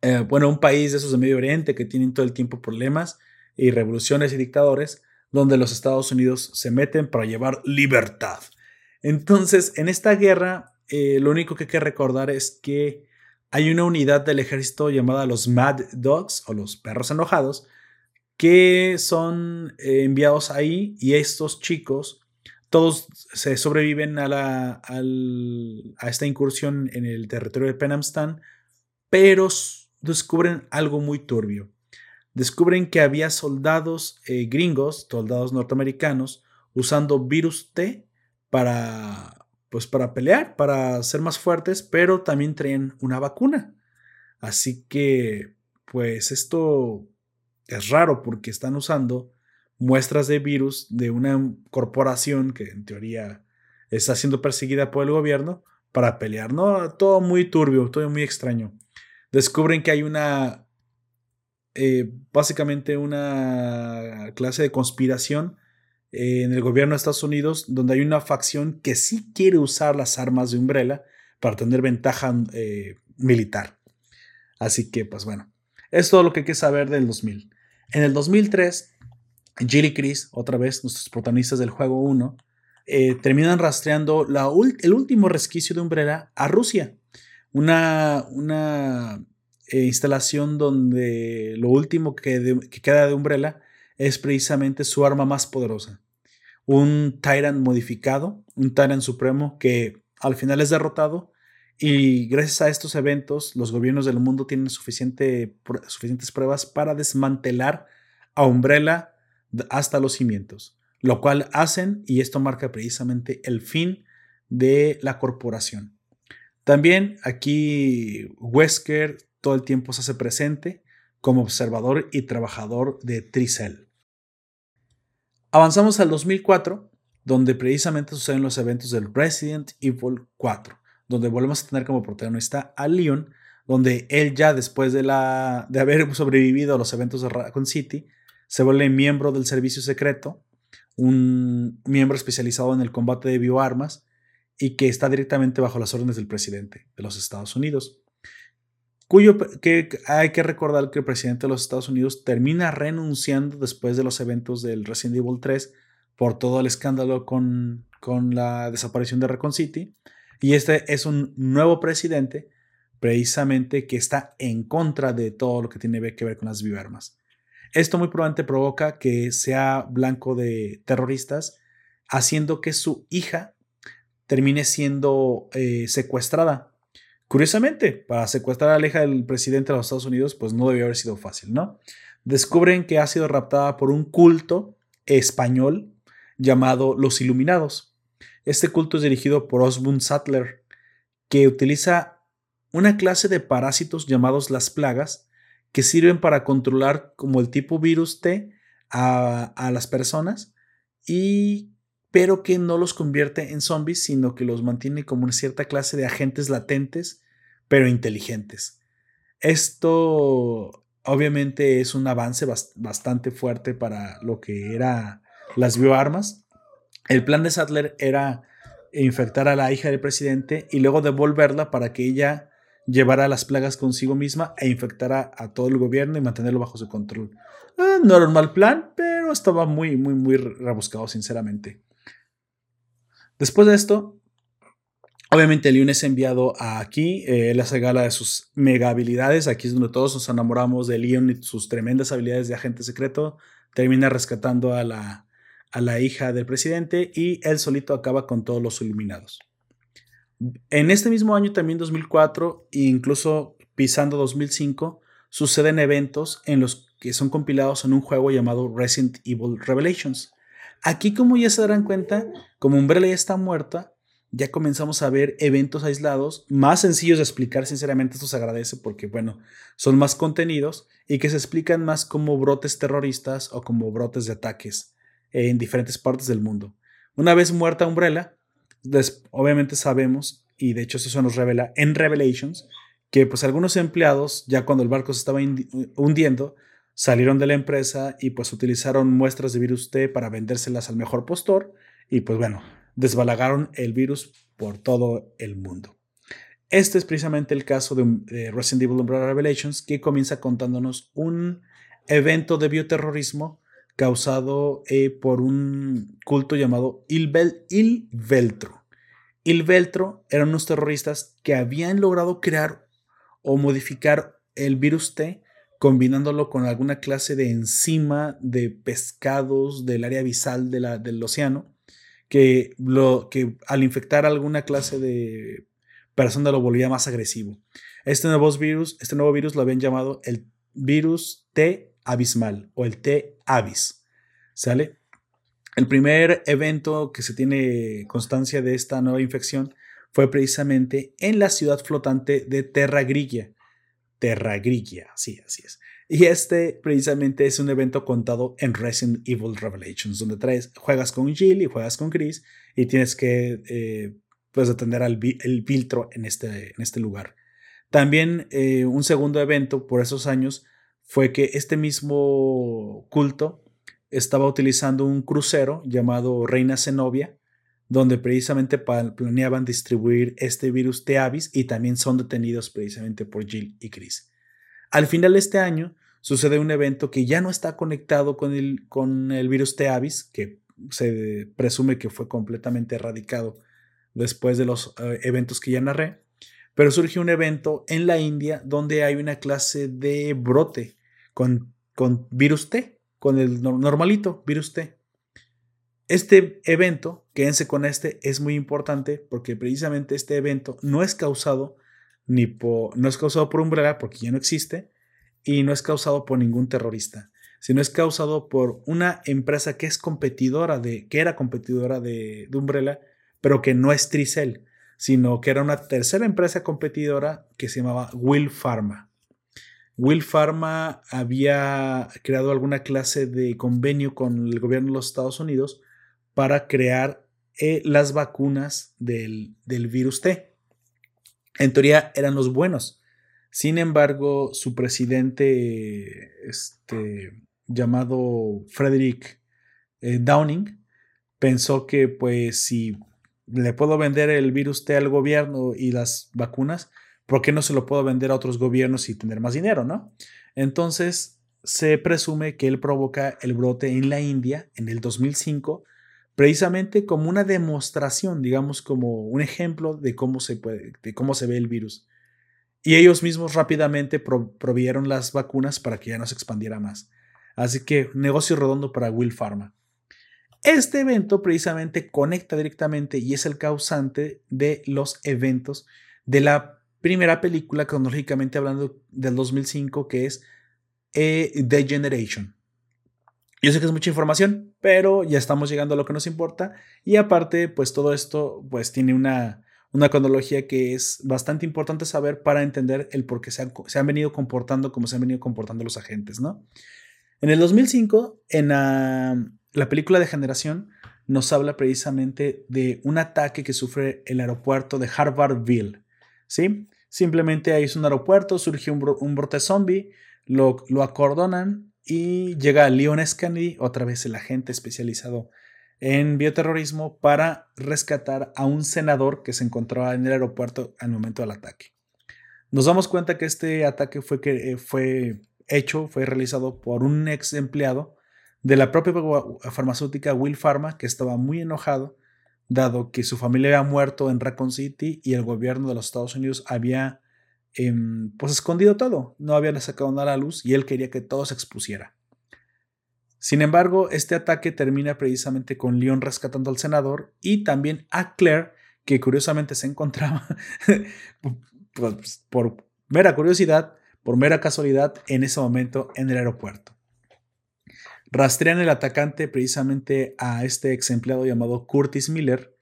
eh, bueno, un país de esos de Medio Oriente que tienen todo el tiempo problemas y revoluciones y dictadores, donde los Estados Unidos se meten para llevar libertad. Entonces, en esta guerra, eh, lo único que hay que recordar es que hay una unidad del ejército llamada los Mad Dogs o los perros enojados que son eh, enviados ahí y estos chicos todos se sobreviven a, la, a esta incursión en el territorio de Penamstan, pero descubren algo muy turbio descubren que había soldados eh, gringos, soldados norteamericanos, usando virus T para, pues para pelear, para ser más fuertes, pero también traen una vacuna. Así que, pues esto es raro porque están usando muestras de virus de una corporación que en teoría está siendo perseguida por el gobierno para pelear, ¿no? Todo muy turbio, todo muy extraño. Descubren que hay una eh, básicamente una clase de conspiración en el gobierno de Estados Unidos donde hay una facción que sí quiere usar las armas de Umbrella para tener ventaja eh, militar. Así que, pues bueno, es todo lo que hay que saber del 2000. En el 2003, Jill y Chris, otra vez nuestros protagonistas del juego 1, terminan rastreando el último resquicio de Umbrella a Rusia. Una, una eh, instalación donde lo último que, queda de Umbrella es precisamente su arma más poderosa. Un Tyrant modificado, un Tyrant supremo que al final es derrotado y gracias a estos eventos los gobiernos del mundo tienen suficientes pruebas para desmantelar a Umbrella hasta los cimientos, lo cual hacen y esto marca precisamente el fin de la corporación. También aquí Wesker todo el tiempo se hace presente como observador y trabajador de Tricel. Avanzamos al 2004, donde precisamente suceden los eventos del Resident Evil 4, donde volvemos a tener como protagonista a Leon, donde él ya después de, la, de haber sobrevivido a los eventos de Raccoon City, se vuelve miembro del servicio secreto, un miembro especializado en el combate de bioarmas y que está directamente bajo las órdenes del presidente de los Estados Unidos. Cuyo que hay que recordar que el presidente de los Estados Unidos termina renunciando después de los eventos del Resident Evil 3 por todo el escándalo con, con la desaparición de Recon City. Y este es un nuevo presidente precisamente que está en contra de todo lo que tiene que ver con las bioarmas. Esto muy probablemente provoca que sea blanco de terroristas, haciendo que su hija termine siendo eh, secuestrada. Curiosamente, para secuestrar a la hija del presidente de los Estados Unidos, pues no debió haber sido fácil, ¿no? Descubren que ha sido raptada por un culto español llamado Los Iluminados. Este culto es dirigido por Osmund Sattler, que utiliza una clase de parásitos llamados las plagas, que sirven para controlar como el tipo virus T a, a las personas, y, pero que no los convierte en zombies, sino que los mantiene como una cierta clase de agentes latentes, pero inteligentes. Esto obviamente es un avance bastante fuerte para lo que era las bioarmas. El plan de Sattler era infectar a la hija del presidente y luego devolverla para que ella llevara las plagas consigo misma e infectara a todo el gobierno y mantenerlo bajo su control. Eh, no era un mal plan, pero estaba muy, muy, muy rebuscado, sinceramente. Después de esto, obviamente Leon es enviado aquí, eh, él hace gala de sus mega habilidades, aquí es donde todos nos enamoramos de Leon y sus tremendas habilidades de agente secreto, termina rescatando a la, a la hija del presidente y él solito acaba con todos los iluminados. En este mismo año, también 2004, e incluso pisando 2005, suceden eventos en los que son compilados en un juego llamado Resident Evil Revelations. Aquí, como ya se darán cuenta, como Umbrella ya está muerta, ya comenzamos a ver eventos aislados, más sencillos de explicar, sinceramente esto se agradece porque, bueno, son más contenidos y que se explican más como brotes terroristas o como brotes de ataques en diferentes partes del mundo. Una vez muerta Umbrella, obviamente sabemos, y de hecho eso se nos revela en Revelations, que pues algunos empleados, ya cuando el barco se estaba hundiendo, salieron de la empresa y pues utilizaron muestras de virus T para vendérselas al mejor postor y pues bueno, desbalagaron el virus por todo el mundo. Este es precisamente el caso de, Resident Evil Umbrella Revelations que comienza contándonos un evento de bioterrorismo causado eh, por un culto llamado Il, Il Veltro. Il Veltro eran unos terroristas que habían logrado crear o modificar el virus T combinándolo con alguna clase de enzima de pescados del área abisal del océano, que, lo, que al infectar alguna clase de persona lo volvía más agresivo. Este nuevo virus, este nuevo virus lo habían llamado el virus T abismal o el T-Avis. ¿Sale? El primer evento que se tiene constancia de esta nueva infección fue precisamente en la ciudad flotante de Terra Griglia. Terra Griglia, sí, así es. Y este precisamente es un evento contado en Resident Evil Revelations, donde traes, juegas con Jill y juegas con Chris y tienes que eh, pues atender al el filtro en este, en este lugar. También eh, un segundo evento por esos años fue que este mismo culto estaba utilizando un crucero llamado Reina Zenobia, donde precisamente planeaban distribuir este virus de Avis y también son detenidos precisamente por Jill y Chris. Al final de este año sucede un evento que ya no está conectado con el, con el virus de Avis, que se presume que fue completamente erradicado después de los eh, eventos que ya narré, pero surge un evento en la India donde hay una clase de brote con, con virus T, con el normalito, virus T. Este evento, quédense con este, es muy importante porque precisamente este evento no es causado ni por, no es causado por Umbrella porque ya no existe y no es causado por ningún terrorista, sino es causado por una empresa que es competidora de, que era competidora de, de Umbrella, pero que no es Tricel, sino que era una tercera empresa competidora que se llamaba Will Pharma. Will Pharma había creado alguna clase de convenio con el gobierno de los Estados Unidos para crear eh, las vacunas del, del virus T. En teoría eran los buenos. Sin embargo, su presidente, este, llamado Frederick eh, Downing, pensó que pues si le puedo vender el virus T al gobierno y las vacunas, ¿por qué no se lo puedo vender a otros gobiernos y tener más dinero, no? Entonces, se presume que él provoca el brote en la India en el 2005, precisamente como una demostración, digamos, como un ejemplo de cómo se, puede, de cómo se ve el virus. Y ellos mismos rápidamente provieron las vacunas para que ya no se expandiera más. Así que negocio redondo para Will Pharma. Este evento precisamente conecta directamente y es el causante de los eventos de la primera película, cronológicamente hablando, del 2005, que es eh, The Generation. Yo sé que es mucha información, pero ya estamos llegando a lo que nos importa. Y aparte, pues todo esto pues tiene una, una cronología que es bastante importante saber para entender el por qué se han, se han venido comportando como se han venido comportando los agentes, ¿no? En el 2005, en la película de generación nos habla precisamente de un ataque que sufre el aeropuerto de Harvardville. ¿sí? Simplemente ahí es un aeropuerto, surge un, brote zombie, lo, lo, acordonan y llega Leon S. Kennedy, otra vez el agente especializado en bioterrorismo, para rescatar a un senador que se encontraba en el aeropuerto al momento del ataque. Nos damos cuenta que este ataque fue, que, eh, fue hecho, fue realizado por un ex empleado de la propia farmacéutica Will Pharma, que estaba muy enojado, dado que su familia había muerto en Raccoon City y el gobierno de los Estados Unidos había em, pues escondido todo, no había sacado nada a la luz y él quería que todo se expusiera. Sin embargo, este ataque termina precisamente con Leon rescatando al senador y también a Claire, que curiosamente se encontraba, pues, por mera curiosidad, por mera casualidad, en ese momento en el aeropuerto. Rastrean el atacante precisamente a este ex empleado llamado Curtis Miller,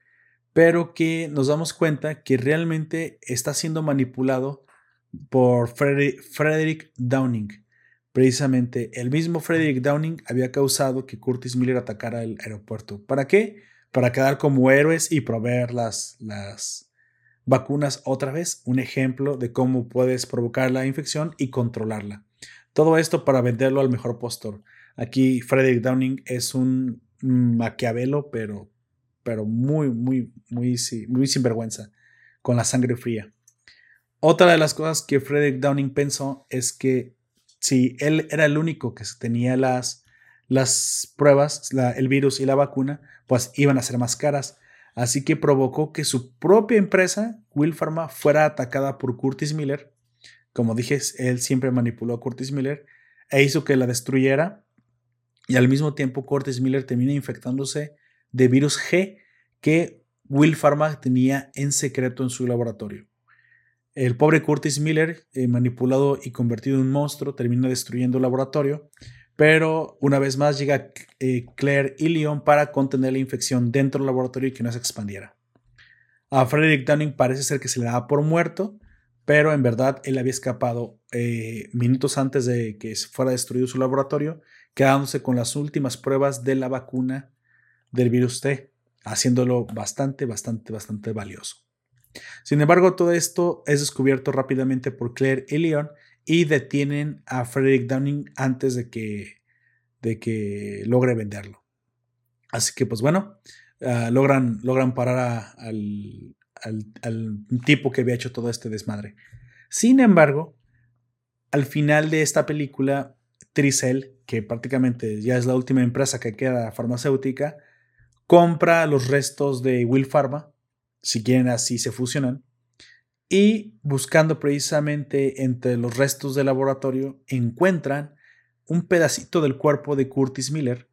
pero que nos damos cuenta que realmente está siendo manipulado por Frederick Downing. Precisamente el mismo Frederick Downing había causado que Curtis Miller atacara el aeropuerto. ¿Para qué? Para quedar como héroes y proveer las, las vacunas otra vez. Un ejemplo de cómo puedes provocar la infección y controlarla. Todo esto para venderlo al mejor postor. Aquí Frederick Downing es un maquiavelo, pero, pero muy, muy, muy, muy sinvergüenza, con la sangre fría. Otra de las cosas que Frederick Downing pensó es que si él era el único que tenía las, las pruebas, el virus y la vacuna, pues iban a ser más caras. Así que provocó que su propia empresa, Will Pharma, fuera atacada por Curtis Miller. Como dije, él siempre manipuló a Curtis Miller e hizo que la destruyera y al mismo tiempo Curtis Miller termina infectándose de virus G que Will Pharma tenía en secreto en su laboratorio. El pobre Curtis Miller, eh, manipulado y convertido en un monstruo, termina destruyendo el laboratorio, pero una vez más llega eh, Claire y Leon para contener la infección dentro del laboratorio y que no se expandiera. A Frederick Dunning parece ser que se le daba por muerto, pero en verdad él había escapado eh, minutos antes de que fuera destruido su laboratorio quedándose con las últimas pruebas de la vacuna del virus T, haciéndolo bastante, bastante, bastante valioso. Sin embargo, todo esto es descubierto rápidamente por Claire y Leon y detienen a Frederick Downing antes de que, de que logre venderlo. Así que, pues bueno, ah, logran, logran parar al, al tipo que había hecho todo este desmadre. Sin embargo, al final de esta película, Tricel, que prácticamente ya es la última empresa que queda farmacéutica, compra los restos de Will Pharma, si quieren así se fusionan, y buscando precisamente entre los restos del laboratorio encuentran un pedacito del cuerpo de Curtis Miller,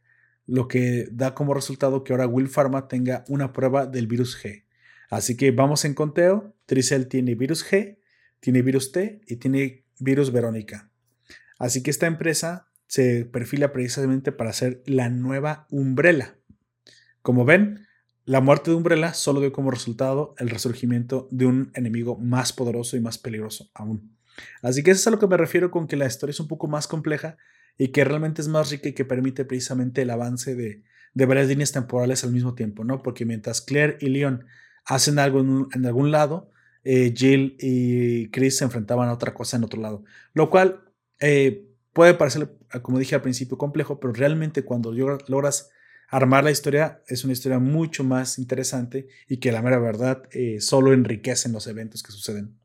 lo que da como resultado que ahora Will Pharma tenga una prueba del virus G. Así que vamos en conteo, Tricel tiene virus G, tiene virus T y tiene virus Verónica. Así que esta empresa se perfila precisamente para ser la nueva Umbrella. Como ven, la muerte de Umbrella solo dio como resultado el resurgimiento de un enemigo más poderoso y más peligroso aún. Así que eso es a lo que me refiero con que la historia es un poco más compleja y que realmente es más rica y que permite precisamente el avance de, varias líneas temporales al mismo tiempo, ¿no? Porque mientras Claire y Leon hacen algo en, algún lado, eh, Jill y Chris se enfrentaban a otra cosa en otro lado. Lo cual eh, puede parecer, como dije al principio, complejo, pero realmente cuando logras armar la historia es una historia mucho más interesante y que la mera verdad eh, solo enriquecen los eventos que suceden.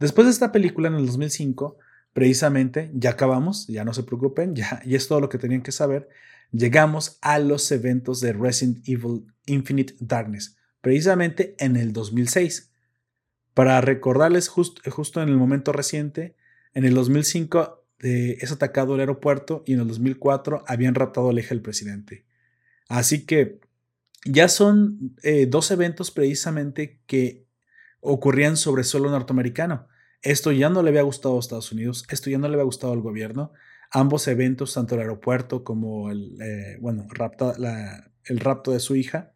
Después de esta película en el 2005, precisamente, ya acabamos, ya no se preocupen, ya, y es todo lo que tenían que saber, llegamos a los eventos de Resident Evil Infinite Darkness, precisamente en el 2006. Para recordarles justo en el momento reciente, en el 2005 es atacado el aeropuerto y en el 2004 habían raptado al eje del presidente. Así que ya son eh, dos eventos precisamente que ocurrían sobre suelo norteamericano. Esto ya no le había gustado a Estados Unidos, esto ya no le había gustado al gobierno. Ambos eventos, tanto el aeropuerto como el, eh, bueno, el rapto de su hija,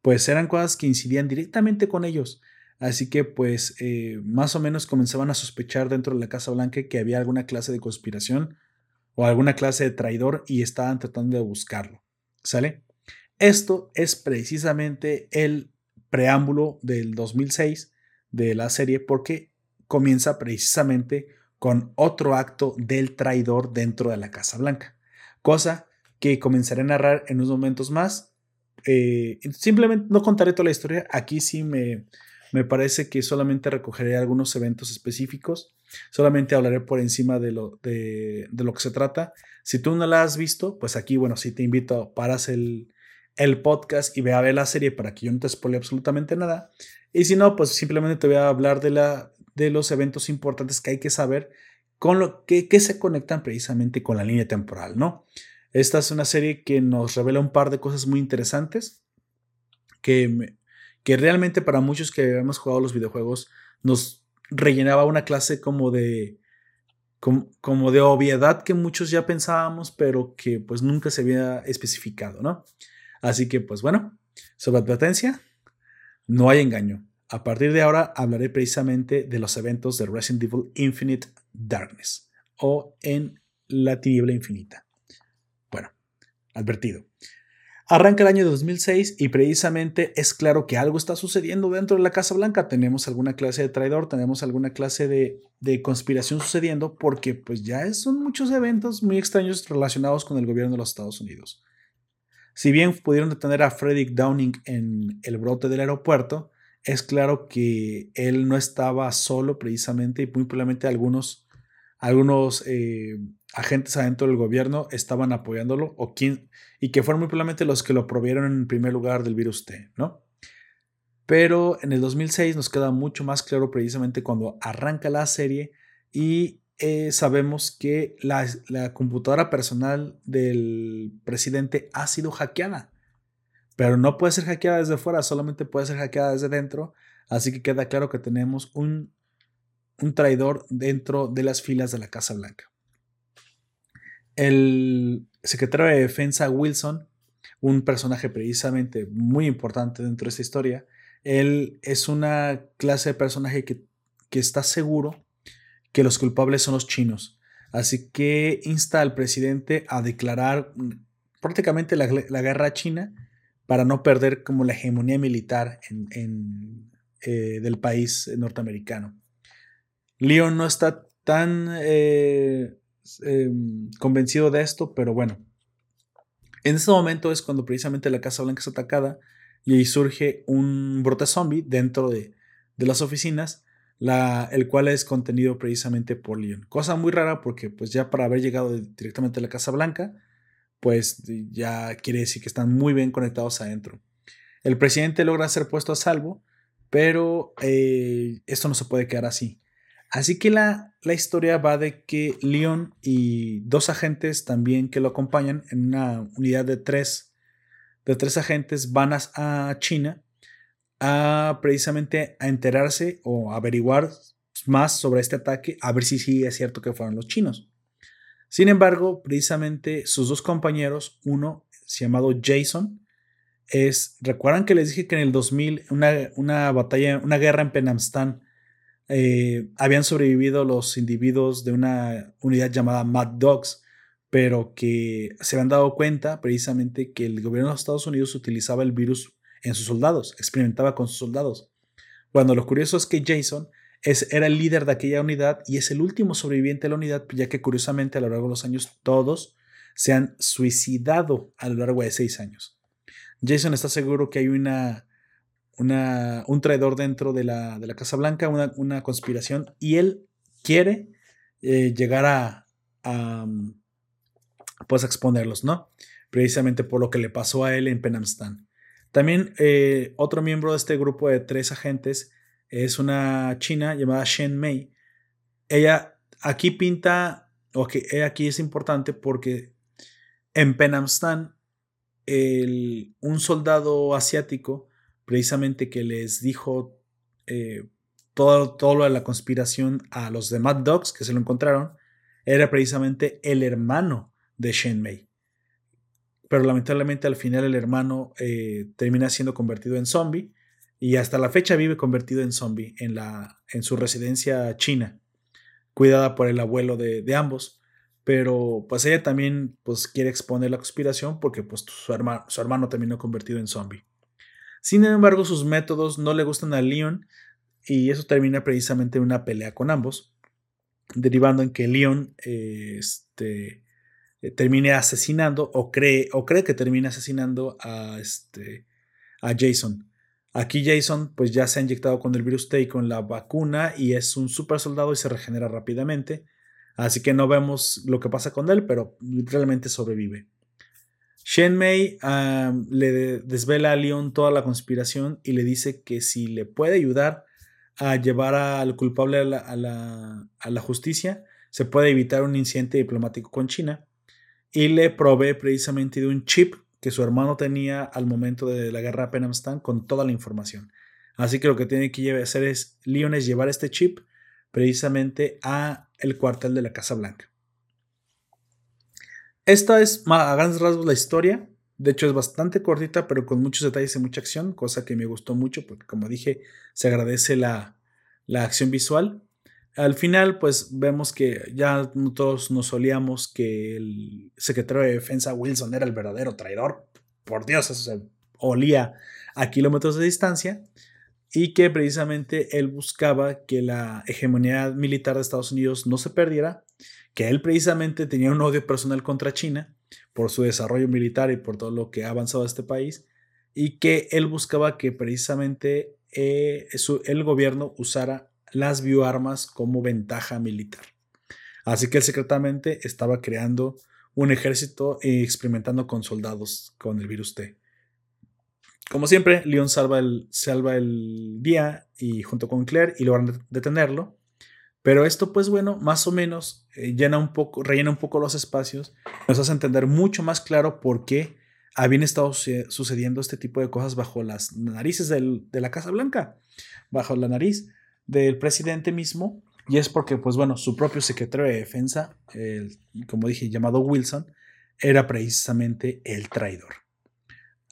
pues eran cosas que incidían directamente con ellos. Así que pues eh, más o menos comenzaban a sospechar dentro de la Casa Blanca que había alguna clase de conspiración o alguna clase de traidor y estaban tratando de buscarlo. ¿Sale? Esto es precisamente el preámbulo del 2006 de la serie porque comienza precisamente con otro acto del traidor dentro de la Casa Blanca, cosa que comenzaré a narrar en unos momentos más. Eh, simplemente no contaré toda la historia, aquí sí me, me parece que solamente recogeré algunos eventos específicos, solamente hablaré por encima de lo, de, lo que se trata si tú no la has visto, pues aquí, bueno, sí te invito, paras el, el podcast y ve a ver la serie para que yo no te spoile absolutamente nada. Y si no, pues simplemente te voy a hablar de, la, de los eventos importantes que hay que saber con lo que, que se conectan precisamente con la línea temporal, ¿no? Esta es una serie que nos revela un par de cosas muy interesantes que, que realmente para muchos que hemos jugado los videojuegos nos rellenaba una clase como de como, de obviedad que muchos ya pensábamos, pero que pues nunca se había especificado, ¿no? Así que pues bueno, sobre advertencia, no hay engaño. A partir de ahora hablaré precisamente de los eventos de Resident Evil Infinite Darkness o en la tiniebla infinita. Bueno, advertido. Arranca el año 2006 y precisamente es claro que algo está sucediendo dentro de la Casa Blanca. Tenemos alguna clase de traidor, tenemos alguna clase de, conspiración sucediendo porque pues ya son muchos eventos muy extraños relacionados con el gobierno de los Estados Unidos. Si bien pudieron detener a Frederick Downing en el brote del aeropuerto, es claro que él no estaba solo precisamente y muy probablemente algunos, algunos eh, agentes adentro del gobierno estaban apoyándolo o quién, y que fueron muy probablemente los que lo provieron en primer lugar del virus T, ¿no? Pero en el 2006 nos queda mucho más claro precisamente cuando arranca la serie y eh, sabemos que la, la computadora personal del presidente ha sido hackeada. Pero no puede ser hackeada desde fuera, solamente puede ser hackeada desde dentro. Así que queda claro que tenemos un, un traidor dentro de las filas de la Casa Blanca. El secretario de Defensa Wilson, un personaje precisamente muy importante dentro de esta historia, él es una clase de personaje que, está seguro que los culpables son los chinos. Así que insta al presidente a declarar prácticamente la, guerra china para no perder como la hegemonía militar en, eh, del país norteamericano. Leon no está tan eh, Em, convencido de esto, pero bueno. En ese momento es cuando precisamente la Casa Blanca es atacada y ahí surge un brote zombie dentro de, las oficinas, el cual es contenido precisamente por Leon. Cosa muy rara porque pues ya para haber llegado directamente a la Casa Blanca, pues ya quiere decir que están muy bien conectados adentro. El presidente logra ser puesto a salvo, pero eh, esto no se puede quedar así. Así que la, historia va de que Leon y dos agentes también que lo acompañan en una unidad de tres, de tres agentes van a China a precisamente a enterarse o averiguar más sobre este ataque, a ver si sí es cierto que fueron los chinos. Sin embargo, precisamente sus dos compañeros, uno llamado Jason, es, recuerdan que les dije que en el 2000 una, una batalla, una guerra en Penamstán eh, habían sobrevivido los individuos de una unidad llamada Mad Dogs, pero que se habían dado cuenta precisamente que el gobierno de Estados Unidos utilizaba el virus en sus soldados, experimentaba con sus soldados. Cuando lo curioso es que Jason es, era el líder de aquella unidad y es el último sobreviviente de la unidad, ya que curiosamente a lo largo de los años todos se han suicidado a lo largo de seis años. Jason está seguro que hay una, una un traidor dentro de la, de la Casa Blanca, una, una, conspiración, y él quiere eh, llegar a, a, pues, exponerlos, ¿no? Precisamente por lo que le pasó a él en Penamstan. También eh, otro miembro de este grupo de tres agentes es una china llamada Shen Mei. Ella aquí pinta, o que aquí es importante porque en Penamstan, el, un soldado asiático, precisamente que les dijo eh, todo, todo lo de la conspiración a los de Mad Dogs que se lo encontraron, era precisamente el hermano de Shen Mei pero lamentablemente al final el hermano eh, termina siendo convertido en zombie y hasta la fecha vive convertido en zombie en, la, en su residencia china, cuidada por el abuelo de, ambos. Pero pues ella también pues quiere exponer la conspiración porque pues su hermano, su hermano terminó convertido en zombie. Sin embargo, sus métodos no le gustan a Leon y eso termina precisamente en una pelea con ambos, derivando en que Leon este, eh, termine asesinando o cree, o cree que termine asesinando a, este, a Jason. Aquí Jason pues ya se ha inyectado con el virus T y con la vacuna y es un super soldado y se regenera rápidamente. Así que no vemos lo que pasa con él, pero realmente sobrevive. Shen Mei le desvela a Leon toda la conspiración y le dice que si le puede ayudar a llevar al culpable a la, a la justicia, se puede evitar un incidente diplomático con China y le provee precisamente de un chip que su hermano tenía al momento de la guerra Penamstan con toda la información. Así que lo que tiene que hacer es Leon es llevar este chip precisamente a el cuartel de la Casa Blanca. Esta es a grandes rasgos la historia. De hecho es bastante cortita, pero con muchos detalles y mucha acción, cosa que me gustó mucho porque como dije, se agradece la, la acción visual. Al final, pues vemos que ya todos nos solíamos que el secretario de defensa Wilson era el verdadero traidor. Por Dios, eso se olía a kilómetros de distancia. Y que precisamente él buscaba que la hegemonía militar de Estados Unidos no se perdiera, que él precisamente tenía un odio personal contra China por su desarrollo militar y por todo lo que ha avanzado este país, y que él buscaba que precisamente eh, el gobierno usara las bioarmas como ventaja militar. Así que él secretamente estaba creando un ejército y experimentando con soldados con el virus T. Como siempre, Leon salva el, salva el día y junto con Claire y logran detenerlo. Pero esto, pues bueno, más o menos eh, llena un poco, rellena un poco los espacios, nos hace entender mucho más claro por qué habían estado sucediendo este tipo de cosas bajo las narices de la Casa Blanca, bajo la nariz del presidente mismo, y es porque, pues bueno, su propio secretario de defensa, como dije, llamado Wilson, era precisamente el traidor.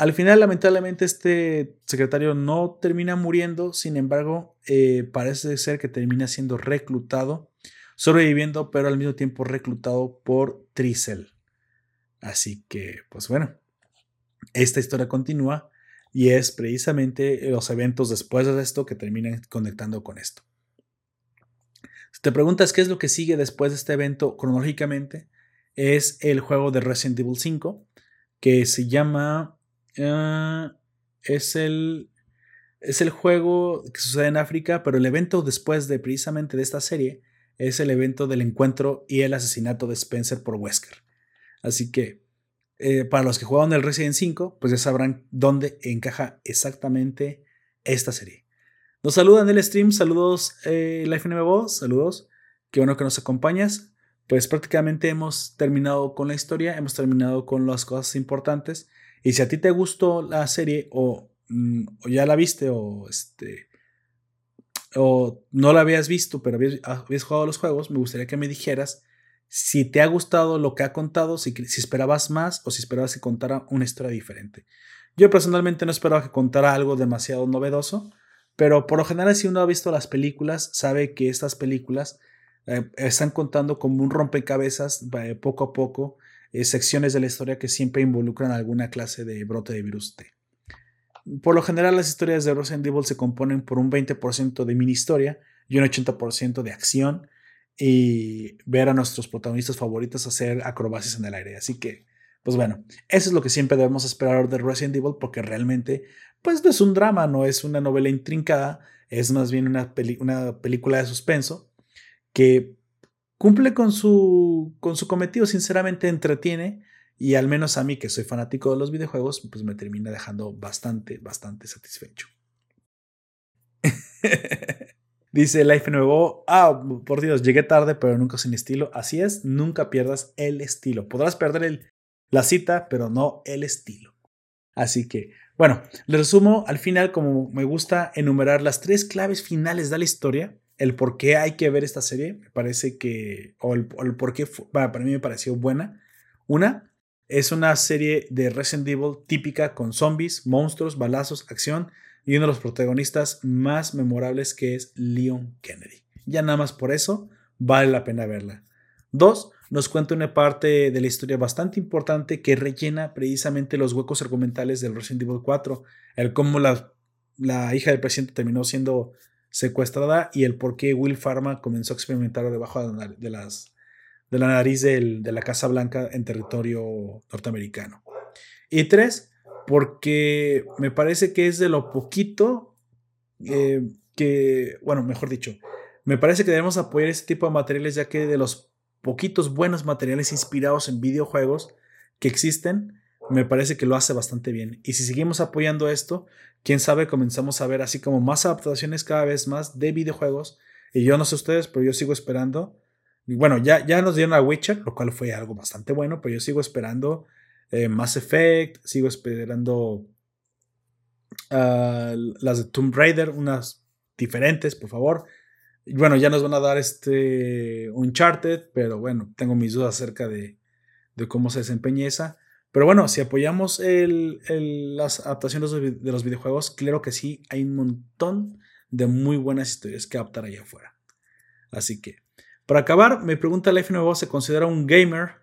Al final, lamentablemente, este secretario no termina muriendo, sin embargo, eh, parece ser que termina siendo reclutado, sobreviviendo, pero al mismo tiempo reclutado por Tricel. Así que, pues bueno, esta historia continúa y es precisamente los eventos después de esto que terminan conectando con esto. Si te preguntas qué es lo que sigue después de este evento cronológicamente, es el juego de Resident Evil 5, que se llama... Ah, es, el, es el juego que sucede en África, pero el evento después de precisamente de esta serie es el evento del encuentro y el asesinato de Spencer por Wesker. Así que eh, para los que jugaron el Resident 5, pues ya sabrán dónde encaja exactamente esta serie. Nos saludan el stream, saludos eh, Life NMBO, saludos, qué bueno que nos acompañas. Pues prácticamente hemos terminado con la historia, hemos terminado con las cosas importantes. Y si a ti te gustó la serie o, mm, ya la viste o este o no la habías visto, pero habías, habías jugado los juegos, me gustaría que me dijeras si te ha gustado lo que ha contado, si, si esperabas más o si esperabas que contara una historia diferente. Yo personalmente no esperaba que contara algo demasiado novedoso, pero por lo general si uno ha visto las películas, sabe que estas películas eh, están contando como un rompecabezas eh, poco a poco eh, secciones de la historia que siempre involucran alguna clase de brote de virus T. Por lo general, las historias de Resident Evil se componen por un 20% de mini historia y un 80% de acción y ver a nuestros protagonistas favoritos hacer acrobacias en el aire. Así que, pues bueno, eso es lo que siempre debemos esperar de Resident Evil porque realmente, pues no es un drama, no es una novela intrincada, es más bien una, una película de suspenso que cumple con su, con su cometido, sinceramente entretiene y al menos a mí que soy fanático de los videojuegos, pues me termina dejando bastante, bastante satisfecho. Dice Life Nuevo, ah, por Dios, llegué tarde, pero nunca sin estilo. Así es, nunca pierdas el estilo. Podrás perder el, la cita, pero no el estilo. Así que, bueno, le resumo al final como me gusta enumerar las tres claves finales de la historia, el por qué hay que ver esta serie, me parece que, o el, por qué para, para mí me pareció buena. Una, es una serie de Resident Evil típica con zombies, monstruos, balazos, acción y uno de los protagonistas más memorables que es Leon Kennedy. Ya nada más por eso vale la pena verla. Dos, nos cuenta una parte de la historia bastante importante que rellena precisamente los huecos argumentales del Resident Evil 4, el cómo la, la hija del presidente terminó siendo secuestrada y el por qué Will Pharma comenzó a experimentar debajo de, las, de la nariz de la Casa Blanca en territorio norteamericano. Y tres, porque me parece que es de lo poquito eh, que, bueno, mejor dicho, me parece que debemos apoyar este tipo de materiales ya que de los poquitos buenos materiales inspirados en videojuegos que existen, me parece que lo hace bastante bien. Y si seguimos apoyando esto, quién sabe, comenzamos a ver así como más adaptaciones cada vez más de videojuegos. Y yo no sé ustedes, pero yo sigo esperando. Bueno, ya, ya nos dieron a Witcher, lo cual fue algo bastante bueno, pero yo sigo esperando eh, Mass Effect, sigo esperando ah, las de Tomb Raider, unas diferentes, por favor. Bueno, ya nos van a dar este Uncharted, pero bueno, tengo mis dudas acerca de, cómo se desempeña esa. Pero bueno, si apoyamos las adaptaciones de los videojuegos, claro que sí, hay un montón de muy buenas historias que adaptar allá afuera. Así que, para acabar, me pregunta Life Nuevo, ¿se considera un gamer?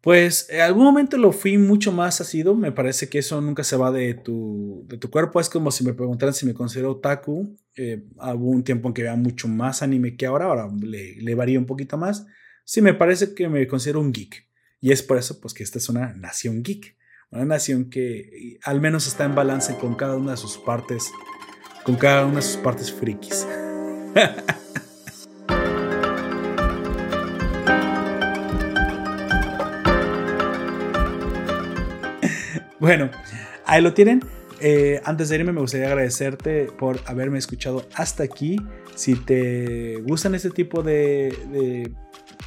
Pues en algún momento lo fui mucho más asido. Me parece que eso nunca se va de tu, de tu cuerpo. Es como si me preguntaran si me considero otaku. Eh, hubo un tiempo en que veía mucho más anime que ahora. Ahora le, le varía un poquito más. Sí, me parece que me considero un geek. Y es por eso pues, que esta es una nación geek. Una nación que al menos está en balance con cada una de sus partes. Con cada una de sus partes frikis. Bueno, ahí lo tienen. Eh, antes de irme me gustaría agradecerte por haberme escuchado hasta aquí. Si te gustan este tipo de, de,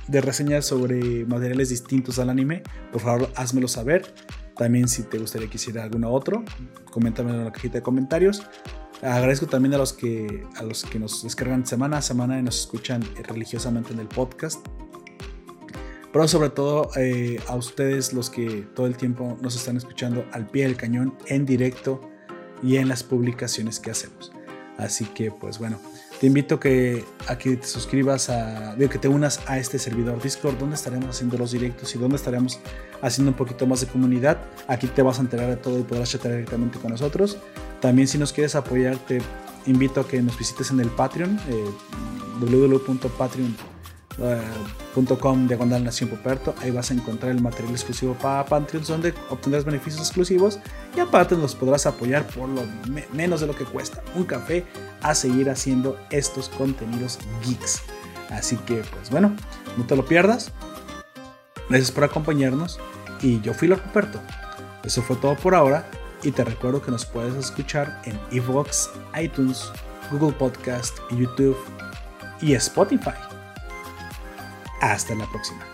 reseñas sobre materiales distintos al anime, por favor házmelo saber. También si te gustaría que hiciera alguno otro, coméntamelo en la cajita de comentarios. Agradezco también a los que, a los que nos descargan semana a semana y nos escuchan religiosamente en el podcast pero sobre todo eh, a ustedes los que todo el tiempo nos están escuchando al pie del cañón en directo y en las publicaciones que hacemos. Así que pues bueno, te invito que a que te suscribas a, que te unas a este servidor Discord donde estaremos haciendo los directos y donde estaremos haciendo un poquito más de comunidad. Aquí te vas a enterar de todo y podrás chatear directamente con nosotros. También si nos quieres apoyar te invito a que nos visites en el Patreon, eh, www.patreon.com .com diagonal Nación Poperto. Ahí vas a encontrar el material exclusivo para Patreons donde obtendrás beneficios exclusivos y aparte nos podrás apoyar por lo menos de lo que cuesta un café a seguir haciendo estos contenidos geeks. Así que pues bueno, no te lo pierdas. Gracias por acompañarnos y yo fui Poperto. Eso fue todo por ahora y te recuerdo que nos puedes escuchar en Evox, iTunes, Google Podcast, YouTube y Spotify. Hasta la próxima.